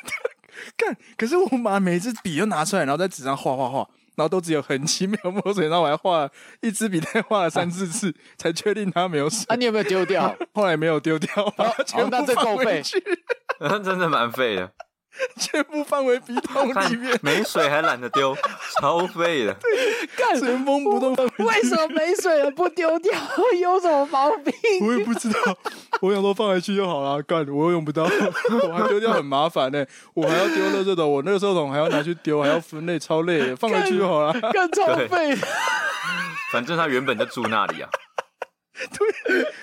看，可是我把每一支笔都拿出来，然后在纸上画画画，然后都只有痕迹没有墨水，然后我还画了一支笔，袋画了三四次，才确定它没有水。啊，你有没有丢掉？后来没有丢掉，全部放回去。真的蛮废的。全部放回笔筒 里面，没水还懒得丢，超废的。干原封不动放回去。为什么没水了不丢掉？有什么毛病？我也不知道。我想说放回去就好了。干，我又用不到，我还丢掉很麻烦呢、欸。我还要丢垃圾桶，我那个垃圾桶还要拿去丢，还要分类，超累的。放回去就好了。干超废。反正他原本就住那里啊。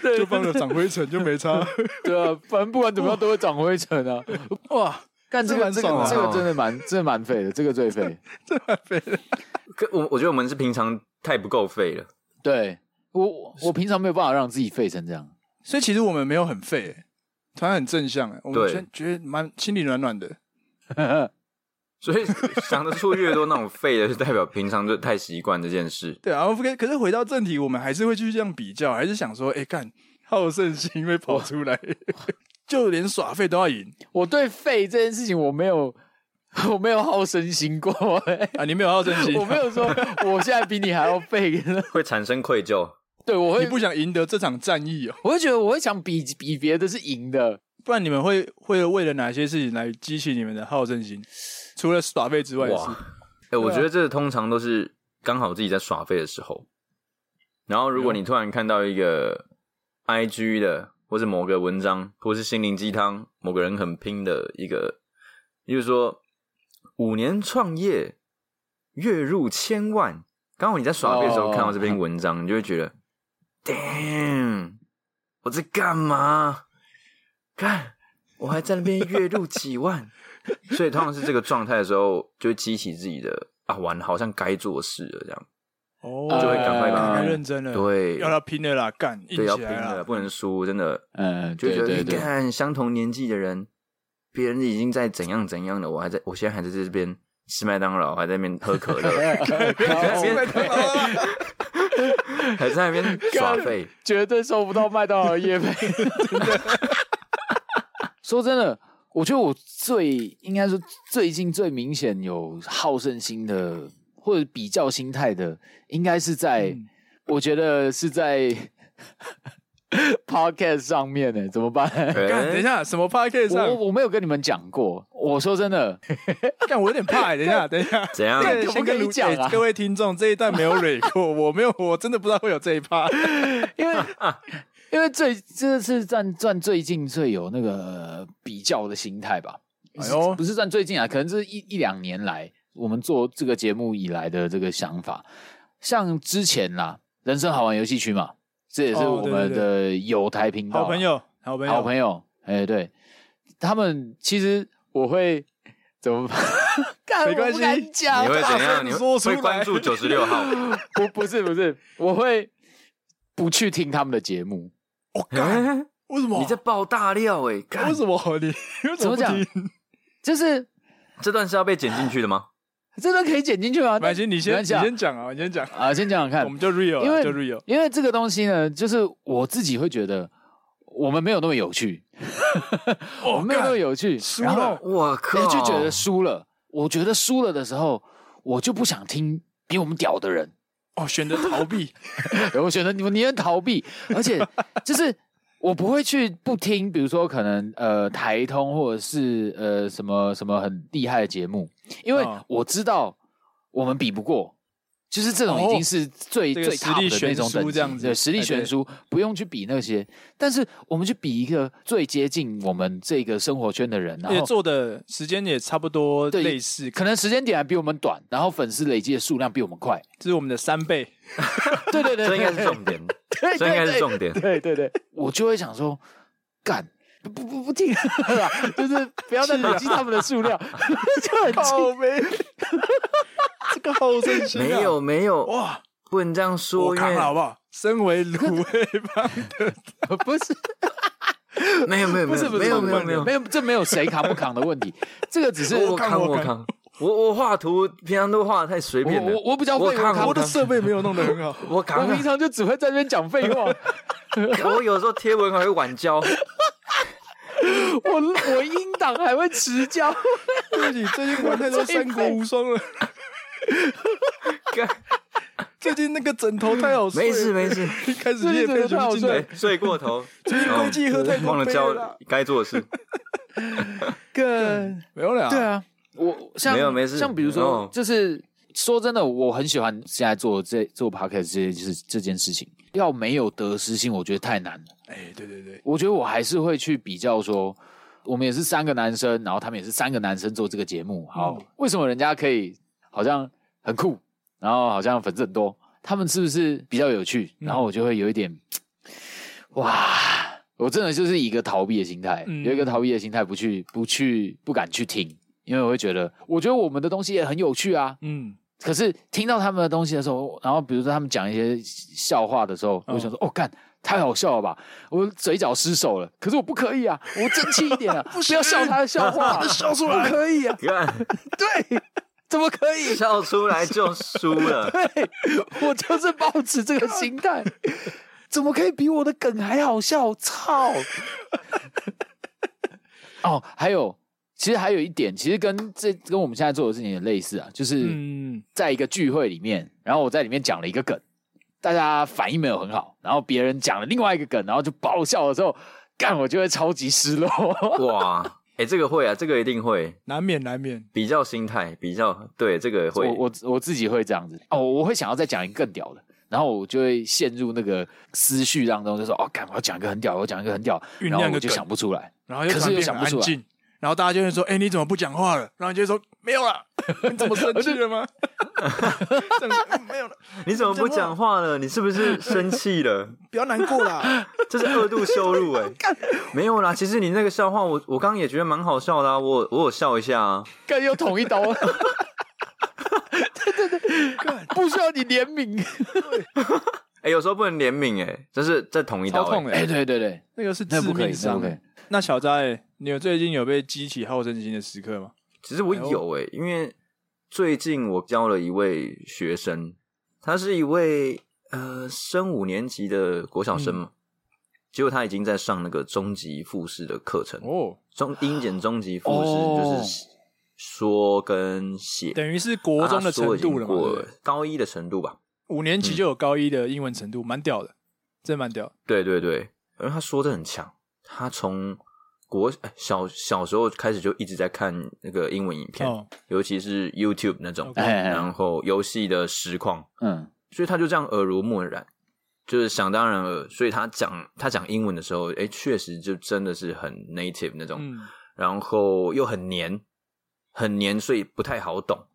对，就放着长灰尘就没差。对啊，反正不管怎么样都会长灰尘啊。哇。干这个这个这个真的蛮真的蛮废的，这个最废，这蛮废的。可我我觉得我们是平常太不够废了。对我我平常没有办法让自己废成这样，所以其实我们没有很废、欸，突然很正向、欸，我们觉得蛮心里暖暖的。所以想得出越多那种废的，就代表平常就太习惯这件事。对啊，可可是回到正题，我们还是会去这样比较，还是想说，哎、欸，干好胜心会跑出来。就连耍废都要赢，我对废这件事情我没有，我没有好胜心过哎啊！你没有好胜心，我没有说我现在比你还要废，会产生愧疚。对，我会你不想赢得这场战役哦，我会觉得我会想比比别的是赢的，不然你们会会为了哪些事情来激起你们的好胜心？除了耍废之外哇，哎、欸，我觉得这通常都是刚好自己在耍废的时候，然后如果你突然看到一个 IG 的。或是某个文章，或是心灵鸡汤，某个人很拼的一个，比如说五年创业，月入千万。刚好你在耍废的时候看到这篇文章，oh. 你就会觉得，Damn，我在干嘛？看，我还在那边月入几万。所以通常是这个状态的时候，就会激起自己的啊，完，好像该做事了这样。哦，就会赶快把它认真了，对，要他拼的啦，干，对，要拼的，不能输，真的，嗯，就觉得你看相同年纪的人，别人已经在怎样怎样了，我还在，我现在还在这边吃麦当劳，还在那边喝可乐，还在那边耍废，绝对收不到麦当劳的业配。说真的，我觉得我最应该说最近最明显有好胜心的。或者比较心态的，应该是在，嗯、我觉得是在 podcast 上面呢，怎么办？欸、等一下，什么 podcast 上？我我没有跟你们讲过。我说真的，但我有点怕、欸。等一下，等一下，怎样？先跟你讲、啊欸、各位听众，这一段没有蕊过，我没有，我真的不知道会有这一趴，因为因因为最这是算算最近最有那个比较的心态吧。哎呦，不是算最近啊，可能是一一两年来我们做这个节目以来的这个想法。像之前啦，人生好玩游戏区嘛，这也是我们的有台频道，好朋友，好朋友，好朋友。哎，对，他们其实我会怎么办？没关系，你会怎样？你会会关注九十六号？不，不是，不是，我会不去听他们的节目。我干，为什么？你在爆大料哎？为什么？你怎么讲？就是这段是要被剪进去的吗？这段可以剪进去吗？白金，你先，你先讲啊，你先讲啊，先讲讲看。我们就 real，因为就 real，因为这个东西呢，就是我自己会觉得我们没有那么有趣，我们没有那么有趣。然后我靠，就觉得输了。我觉得输了的时候，我就不想听比我们屌的人。哦，选择逃避，我选择你们宁愿逃避，而且就是。我不会去不听，比如说可能呃台通或者是呃什么什么很厉害的节目，因为我知道我们比不过，就是这种已经是最、哦、最 top 的那种等级，这样子，实力悬殊，不用去比那些，但是我们去比一个最接近我们这个生活圈的人，然后做的时间也差不多类似，可能时间点还比我们短，然后粉丝累积的数量比我们快，这是我们的三倍，对对对，这应该是重点。这应该是重点。对对对，我就会想说，干不不不听，就是不要再累积他们的数量，就很倒霉。这个好真心、啊，没有没有哇，不能这样说，我扛好不好？身为卤味帮的，不是，没有没有没有没有没有没有没有，这没有谁扛不扛的问题，这个只是我扛我扛。我我画图平常都画的太随便了，我我比较会，我的设备没有弄得很好，我扛。我平常就只会在这边讲废话，我有时候贴文还会晚交，我 我英档还会持交，对不起，最近玩太多三国无双了，最近那个枕头太好睡，没事没事，一开始你也被太好睡，睡过头，最近规矩喝太多，忘了交该做的事，更没有了，对啊。我像没有没事。像比如说，就是说真的，我很喜欢现在做这做 podcast 这件事这件事情。要没有得失心，我觉得太难了。哎，对对对，我觉得我还是会去比较说，我们也是三个男生，然后他们也是三个男生做这个节目。好，为什么人家可以好像很酷，然后好像粉丝很多，他们是不是比较有趣？然后我就会有一点，哇，我真的就是一个逃避的心态，有一个逃避的心态，不去不去不敢去听。因为我会觉得，我觉得我们的东西也很有趣啊。嗯，可是听到他们的东西的时候，然后比如说他们讲一些笑话的时候，我就想说，哦，干，太好笑了吧！我嘴角失手了，可是我不可以啊，我争气一点啊，不要笑他的笑话，笑出来不可以啊。对，怎么可以笑出来就输了？对，我就是抱持这个心态，怎么可以比我的梗还好笑？操！哦，还有。其实还有一点，其实跟这跟我们现在做的事情也类似啊，就是在一个聚会里面，然后我在里面讲了一个梗，大家反应没有很好，然后别人讲了另外一个梗，然后就爆笑的时候，干我就会超级失落。哇，哎、欸，这个会啊，这个一定会，难免难免。比较心态，比较对这个会，我我我自己会这样子。哦，我会想要再讲一个更屌的，然后我就会陷入那个思绪当中，就说哦，干我要讲一个很屌，我讲一个很屌，然后我就想不出来，然后可是又想不出来。然后大家就会说：“哎、欸，你怎么不讲话了？”然后你就会说：“没有了，你怎么生气了吗？” 没有了，你怎么不讲话了？你是不是生气了？不要难过啦，这是二度羞辱哎、欸！没有啦，其实你那个笑话我，我我刚刚也觉得蛮好笑的啊，我我有笑一下啊，干又捅一刀了，对对对，不需要你怜悯。哎、欸，有时候不能怜悯哎，就是在捅一刀、欸，哎、欸，对对对，那个是致命伤。那小斋，你有最近有被激起好胜心的时刻吗？其实我有诶、欸，因为最近我教了一位学生，他是一位呃升五年级的国小生嘛，嗯、结果他已经在上那个中级复试的课程哦，中英检中级复试就是说跟写，等于是国中的程度了嘛，高一的程度吧，五年级就有高一的英文程度，蛮、嗯、屌的，真蛮屌。对对对，而他说的很强。他从国小小时候开始就一直在看那个英文影片，哦、尤其是 YouTube 那种，Okay. 然后游戏的实况，嗯，所以他就这样耳濡目染。就是想当然了，所以他讲他讲英文的时候，哎，确实就真的是很 native 那种，嗯、然后又很黏，很黏，所以不太好懂。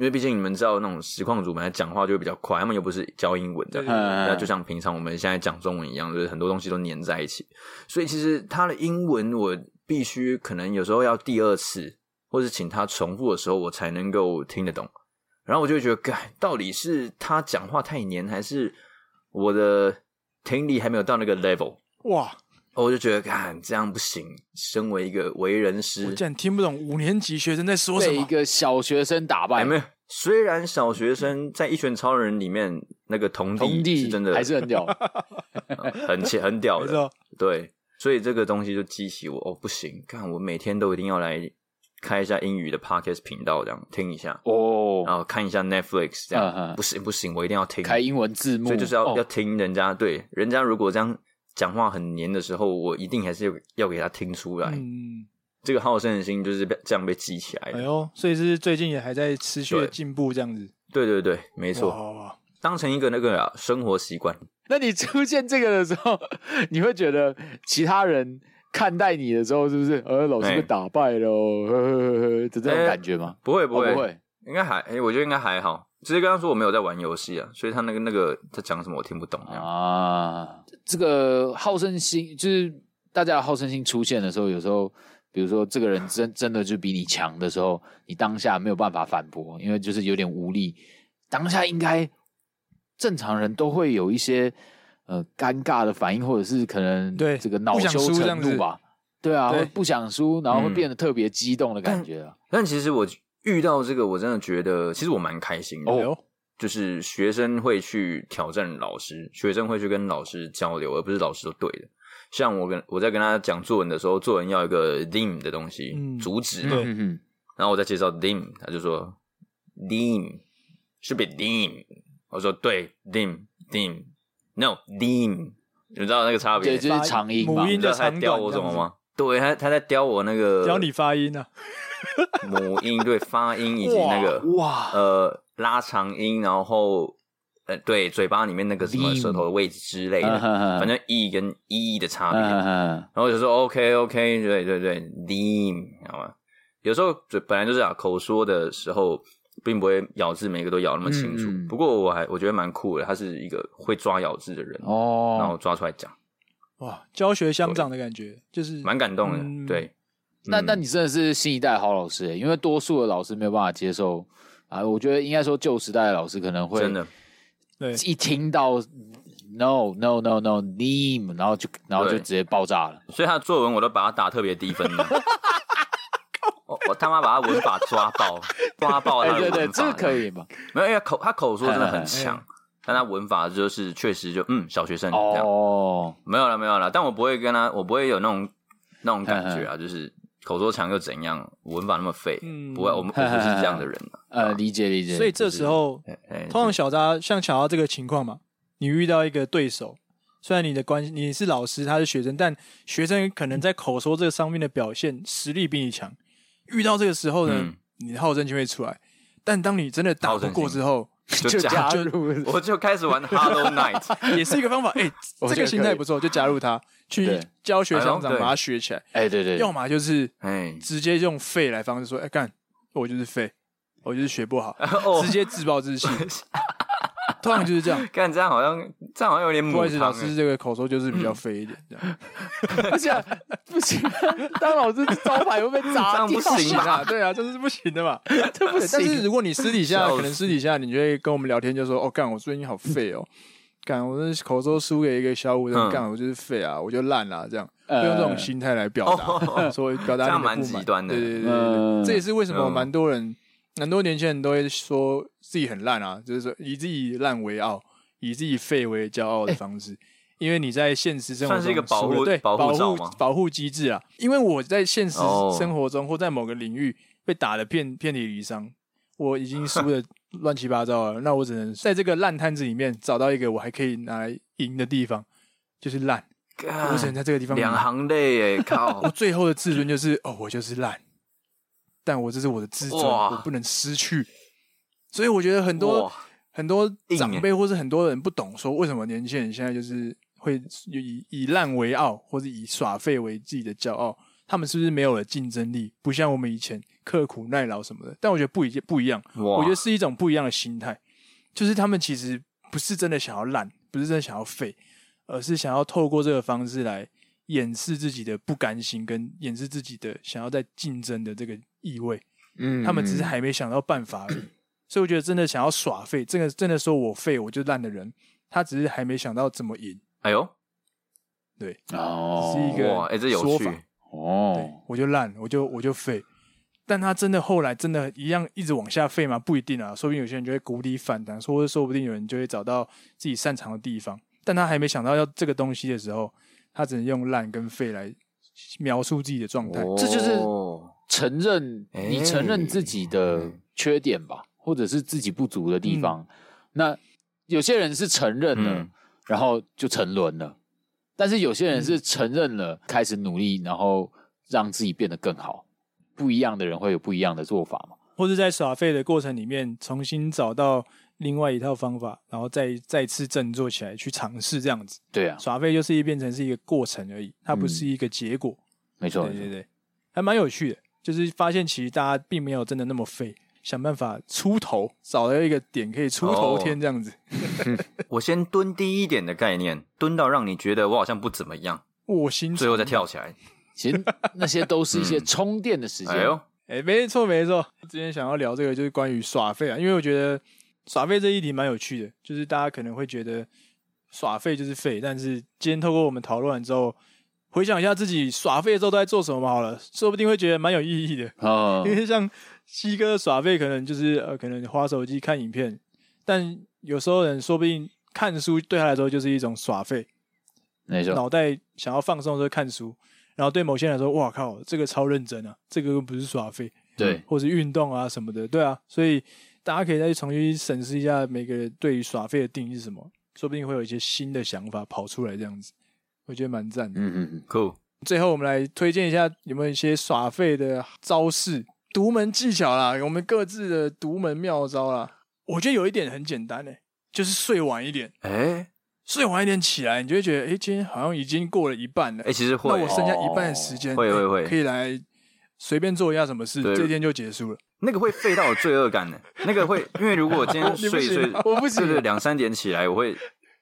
因为毕竟你们知道，那种实况主本来讲话就会比较快，他们又不是教英文的，那就像平常我们现在讲中文一样，就是很多东西都粘在一起。所以其实他的英文，我必须可能有时候要第二次，或是请他重复的时候，我才能够听得懂。然后我就会觉得，到底是他讲话太黏，还是我的听力还没有到那个 level？哇！我就觉得，看这样不行。身为一个为人师，我竟然听不懂五年级学生在说什么。被一个小学生打败，没有。虽然小学生在一拳超人里面那个童弟是真的，还是很屌，很很屌的。对，所以这个东西就激起我，哦，不行，看我每天都一定要来。开一下英语的 podcast 频道，这样听一下哦，oh. 然后看一下 Netflix，这样、uh. 不行不行，我一定要听。开英文字幕，所以就是要、oh. 要听人家对人家如果这样讲话很黏的时候，我一定还是要要给他听出来。嗯，这个好胜的心就是被这样被激起来的。哎呦，所以是最近也还在持续的进步，这样子。对，对对对，没错。当成一个那个、啊、生活习惯。那你出现这个的时候，你会觉得其他人？看待你的时候，是不是？呃，老师被打败了，呵呵呵呵，就这种感觉吗？欸、不会，不会，哦、不会，应该还，哎、欸，我觉得应该还好。只是跟他说我没有在玩游戏啊，所以他那个那个他讲什么我听不懂啊。这个好胜心，就是大家的好胜心出现的时候，有时候，比如说这个人真真的就比你强的时候，你当下没有办法反驳，因为就是有点无力。当下应该正常人都会有一些。呃，尴尬的反应，或者是可能对这个恼羞成怒吧，对啊，会不想输，然后会变得特别激动的感觉啊。但其实我遇到这个，我真的觉得，其实我蛮开心的。哦，就是学生会去挑战老师，学生会去跟老师交流，而不是老师都对的。像我跟我在跟他讲作文的时候，作文要一个 theme 的东西，主旨嘛。然后我在介绍 theme，他就说 theme 是不是 theme？我说对，theme theme。No, theme，你知道那个差别？对，就是长音嘛。母音的长短，他在雕我什么吗？对，他他在雕我那个。雕你发音呢、啊？母音对发音以及那个哇呃拉长音，然后呃对嘴巴里面那个什么舌头的位置之类的，反正 e 跟 e 的差别。然后我就说 OK OK，对对对，theme，好吗？有时候嘴本来就是啊，口说的时候。并不会咬字每个都咬那么清楚，嗯、不过我还我觉得蛮酷的，他是一个会抓咬字的人哦，然后抓出来讲，哇，教学相长的感觉，就是蛮感动的，嗯、对。那那你真的是新一代好老师，因为多数的老师没有办法接受啊，我觉得应该说旧时代的老师可能会真的，对，一听到 no no no no name，然后就然后就直接爆炸了，所以他的作文我都把他打特别低分的。我他妈把他文法抓爆，抓爆他的文法。对对对，这个可以吗？没有，因为口他口说真的很强，但他文法就是确实就嗯，小学生这样。哦，没有了，没有了。但我不会跟他，我不会有那种那种感觉啊，就是口说强又怎样，文法那么废。嗯，不会，我们不是这样的人。呃，理解理解。所以这时候，通常小扎像小扎这个情况嘛，你遇到一个对手，虽然你的关系你是老师，他是学生，但学生可能在口说这个上面的表现实力比你强。遇到这个时候呢，嗯、你的好胜就会出来。但当你真的打不过之后，就加入，就我就开始玩 Hollow Knight，也是一个方法。哎、欸，这个心态不错，就加入他去教学相长，把它学起来。哎，对对，要么就是哎，直接用废来方式说，哎、欸，干，我就是废，我就是学不好，直接自暴自弃。通常就是这样，干这样好像这样好像有点母汤。不好意思，老师这个口说就是比较废一点，这样。而且不行，当老师招牌会被砸，这样不行啊！对啊，这是不行的嘛，这不行。但是如果你私底下，可能私底下你就会跟我们聊天，就说：“哦，干，我最近好废哦，干，我这口说输给一个小五人，干，我就是废啊，我就烂了。”这样，会用这种心态来表达，所以表达你的不满。对对对对，这也是为什么蛮多人。很多年轻人都会说自己很烂啊，就是说以自己烂为傲，以自己废为骄傲的方式。欸、因为你在现实生活中算是一个保护，对保护保护机制啊。因为我在现实生活中或在某个领域被打的遍遍体鳞伤，我已经输的乱七八糟了。那我只能在这个烂摊子里面找到一个我还可以拿来赢的地方，就是烂。God, 我只能在这个地方两行泪哎，靠！我最后的自尊就是哦，我就是烂。但我这是我的自尊，我不能失去。所以我觉得很多很多长辈或是很多人不懂，说为什么年轻人现在就是会以以烂为傲，或者以耍废为自己的骄傲。他们是不是没有了竞争力？不像我们以前刻苦耐劳什么的。但我觉得不一不一样，我觉得是一种不一样的心态，就是他们其实不是真的想要烂，不是真的想要废，而是想要透过这个方式来掩饰自己的不甘心，跟掩饰自己的想要在竞争的这个意味。嗯，他们只是还没想到办法而已。所以我觉得真的想要耍废，这个真的说我废我就烂的人，他只是还没想到怎么赢。哎呦，对，哦，是一个哎，这有趣。哦，对，我就烂，我就我就废，但他真的后来真的一样一直往下废吗？不一定啊，说不定有些人就会谷底反弹，说说不定有人就会找到自己擅长的地方，但他还没想到要这个东西的时候，他只能用烂跟废来描述自己的状态。哦，这就是承认你承认自己的缺点吧，或者是自己不足的地方。嗯，那有些人是承认了，嗯，然后就沉沦了。但是有些人是承认了，嗯、开始努力，然后让自己变得更好。不一样的人会有不一样的做法嘛？或者在耍废的过程里面，重新找到另外一套方法，然后再再次振作起来，去尝试这样子。对啊，耍废就是一变成是一个过程而已，它不是一个结果。嗯、没错，对对对，还蛮有趣的，就是发现其实大家并没有真的那么废。想办法出头，找到一个点可以出头天这样子。Oh. 我先蹲低一点的概念，蹲到让你觉得我好像不怎么样，我心最后再跳起来。其实那些都是一些充电的时间。嗯、哎呦，哎，没错没错。之前想要聊这个就是关于耍废啊，因为我觉得耍废这一题蛮有趣的，就是大家可能会觉得耍废就是废，但是今天透过我们讨论完之后，回想一下自己耍废的时候都在做什么好了，说不定会觉得蛮有意义的哦，因为像。西哥耍废可能就是呃，可能花手机看影片，但有时候人说不定看书对他来说就是一种耍废。没错，脑袋想要放松的时候看书，然后对某些人来说，哇靠，这个超认真啊，这个不是耍废，对，或是运动啊什么的，对啊，所以大家可以再重新审视一下每个人对于耍废的定义是什么，说不定会有一些新的想法跑出来，这样子，我觉得蛮赞的。嗯嗯嗯，Cool。最后我们来推荐一下有没有一些耍废的招式。独门技巧啦，我们各自的独门妙招啦。我觉得有一点很简单诶，就是睡晚一点。哎、欸，睡晚一点起来，你就会觉得，哎、欸，今天好像已经过了一半了。哎、欸，其实会，那我剩下一半的时间，会会会，可以来随便做一下什么事，这一天就结束了。那个会废到有罪恶感的，那个会，因为如果我今天 睡睡，我不是两三点起来，我会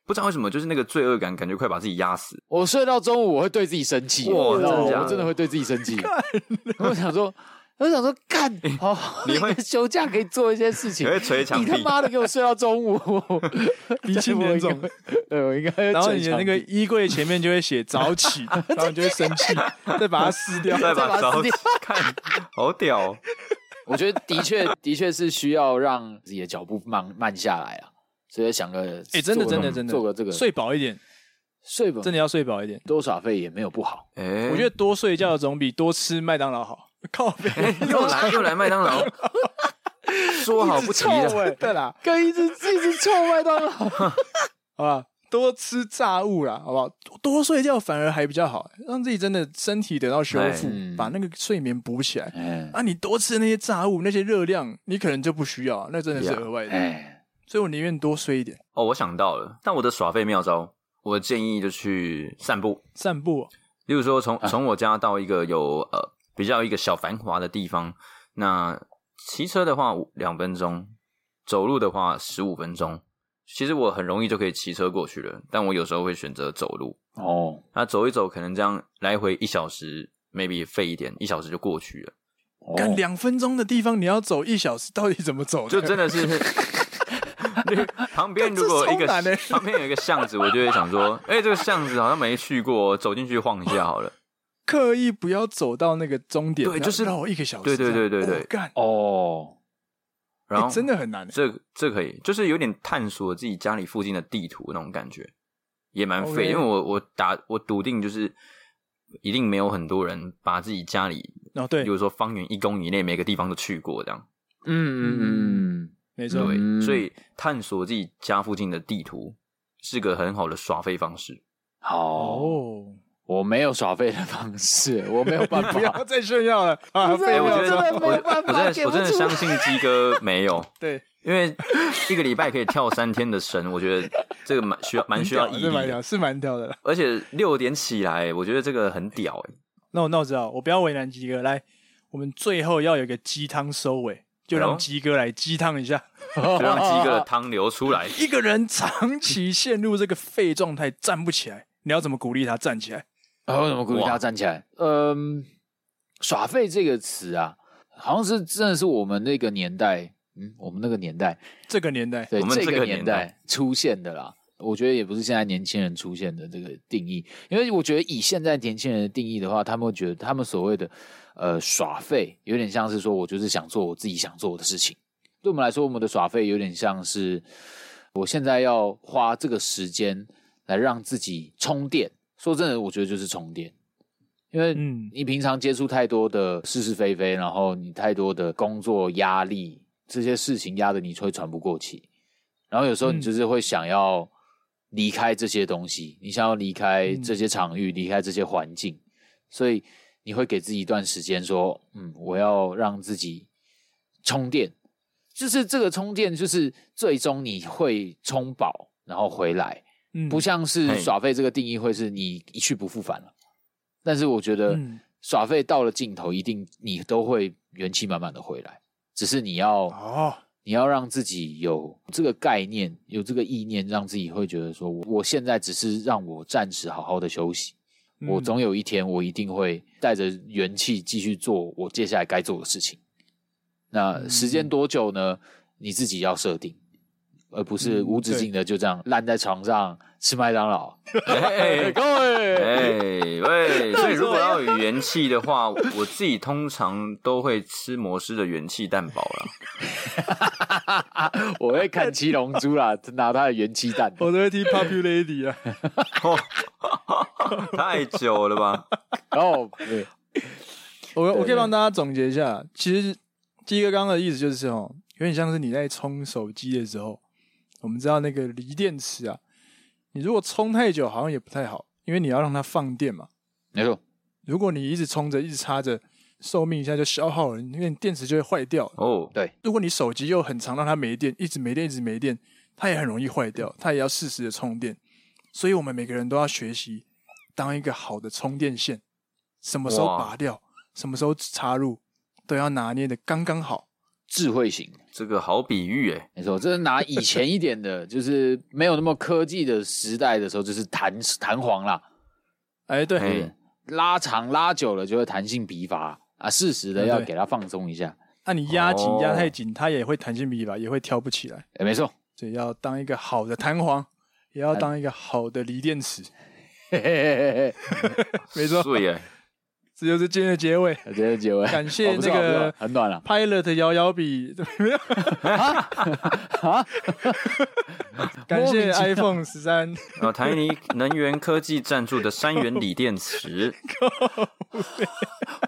不知道为什么，就是那个罪恶感，感觉快把自己压死。我睡到中午，我会对自己生气，我真的会对自己生气。我想说。我想说，干，好，你会 休假可以做一些事情。你捶墙壁，你他妈的给我睡到中午，鼻青脸肿。对，我应该。然后你的那个衣柜前面就会写早起，然后你就会生气，再把它撕掉，再把它撕掉。看，好屌哦！我觉得的确，的确是需要让自己的脚步慢慢下来啊。所以想个，哎，真的，真的，真的，做个这个，睡饱一点，睡饱，真的要睡饱一点，多耍费也没有不好。哎，我觉得多睡觉总比多吃麦当劳好。靠北，又来又来麦当劳，说好不提的，对啦，跟一直一直臭麦当劳，好吧，多吃炸物啦，好不好？多睡觉反而还比较好，让自己真的身体得到修复，把那个睡眠补起来。啊，你多吃那些炸物，那些热量，你可能就不需要，那真的是额外的。所以我宁愿多睡一点。哦，我想到了，但我的耍废妙招，我建议就去散步，散步。例如说，从从我家到一个有呃。比较一个小繁华的地方，那骑车的话两分钟，走路的话十五分钟。其实我很容易就可以骑车过去了，但我有时候会选择走路。哦，那走一走，可能这样来回一小时，maybe 费一点，一小时就过去了。干两分钟的地方，你要走一小时，到底怎么走？就真的是 旁边如果一个 旁边有一个巷子，我就会想说，哎、欸，这个巷子好像没去过，走进去晃一下好了。刻意不要走到那个终点，对，就是绕一个小时。对对对对对，干哦，然后真的很难。这这可以，就是有点探索自己家里附近的地图那种感觉，也蛮废。因为我我打我笃定就是一定没有很多人把自己家里哦对，比如说方圆一公里内每个地方都去过这样。嗯嗯嗯，没错。对，所以探索自己家附近的地图是个很好的耍废方式。好。我没有耍废的方式，我没有办法。不要再炫耀了啊！我觉得我我真的我真的相信鸡哥没有。对，因为一个礼拜可以跳三天的绳，我觉得这个蛮需要，蛮需要毅力的，是蛮屌的。而且六点起来，我觉得这个很屌哎。那我那我知道，我不要为难鸡哥，来，我们最后要有一个鸡汤收尾，就让鸡哥来鸡汤一下，就让鸡哥的汤流出来。一个人长期陷入这个废状态，站不起来，你要怎么鼓励他站起来？然后怎么鼓励他站起来？嗯，耍废这个词啊，好像是真的是我们那个年代。嗯，我们那个年代，这个年代，对，我们这个年代出现的啦。我觉得也不是现在年轻人出现的这个定义，因为我觉得以现在年轻人的定义的话，他们会觉得他们所谓的呃耍废，有点像是说我就是想做我自己想做的事情。对我们来说，我们的耍废有点像是我现在要花这个时间来让自己充电。说真的，我觉得就是充电，因为你平常接触太多的是是非非，然后你太多的工作压力。这些事情压得你会喘不过气，然后有时候你就是会想要离开这些东西，嗯、你想要离开这些场域，嗯、离开这些环境，所以你会给自己一段时间说：“嗯，我要让自己充电。”就是这个充电，就是最终你会充饱，然后回来，嗯、不像是耍废这个定义会是你一去不复返了。但是我觉得耍废到了尽头，一定你都会元气满满的回来。只是你要哦，你要让自己有这个概念，有这个意念，让自己会觉得说，我现在只是让我暂时好好的休息，嗯、我总有一天我一定会带着元气继续做我接下来该做的事情。那时间多久呢？嗯、你自己要设定。而不是无止境的就这样烂在床上吃麦当劳。哎，各位，哎喂，所以如果要有元气的话，我自己通常都会吃摩斯的元气蛋堡了。我会看七龙珠啦，拿他的元气蛋。我都会听 Popular Lady 啊。太久了吧？哦，对，我我可以帮大家总结一下，其实第一个刚刚的意思就是哦，有点像是你在充手机的时候。我们知道那个锂电池啊，你如果充太久好像也不太好，因为你要让它放电嘛。没错，如果你一直充着，一直插着，寿命一下就消耗了，因为电池就会坏掉。哦，对。如果你手机又很长让它没电，一直没电，一直没电，它也很容易坏掉，它也要适时的充电。所以我们每个人都要学习当一个好的充电线，什么时候拔掉，什么时候插入，都要拿捏的刚刚好。智慧型，这个好比喻诶，没错，这是拿以前一点的，就是没有那么科技的时代的时候，就是弹弹簧啦。哎，对，嘿拉长拉久了就会弹性疲乏啊，适时的要给它放松一下。那、啊、你压紧压太紧，它也会弹性疲乏，也会挑不起来。哎，没错，所以要当一个好的弹簧，也要当一个好的锂电池。嘿嘿嘿嘿，没错。这就是今天的结尾。今天的结尾，感谢那个很暖了。Pilot 摇摇笔，没有啊？感谢 iPhone 十三，然后台泥能源科技赞助的三元锂电池。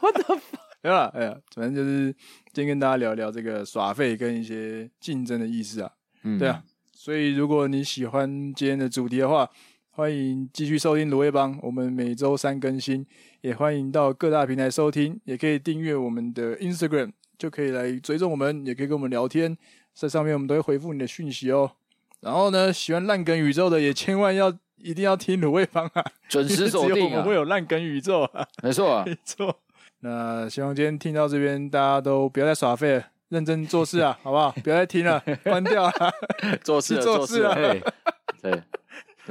我的妈！没有了，哎呀，反正就是今天跟大家聊聊这个耍废跟一些竞争的意思啊。嗯，对啊。所以如果你喜欢今天的主题的话，欢迎继续收听卤味帮，我们每周三更新。也欢迎到各大平台收听，也可以订阅我们的 Instagram，就可以来追踪我们，也可以跟我们聊天，在上面我们都会回复你的讯息哦。然后呢，喜欢烂梗宇宙的也千万要一定要听卤味帮啊，准时锁定啊，我们会有烂梗宇宙啊，没错啊，没错。那希望今天听到这边，大家都不要再耍废了，认真做事啊，好不好？不要再听了，关掉啊，做事做事啊，对，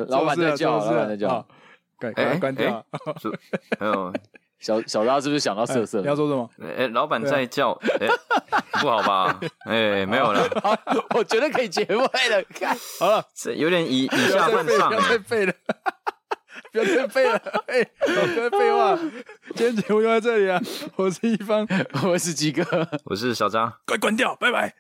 老板在叫，老板在叫。关关掉。还有 小小张是不是想到色色？你要说什么？哎，老板在叫，哎，不好吧？哎，没有了。我觉得可以结尾了。看好了，这有点以以下犯上。不要再废了，不要再废了，哎，不要再废话。今天节目就在这里啊！我是一方，我是鸡哥，我是小张，快关掉，拜拜。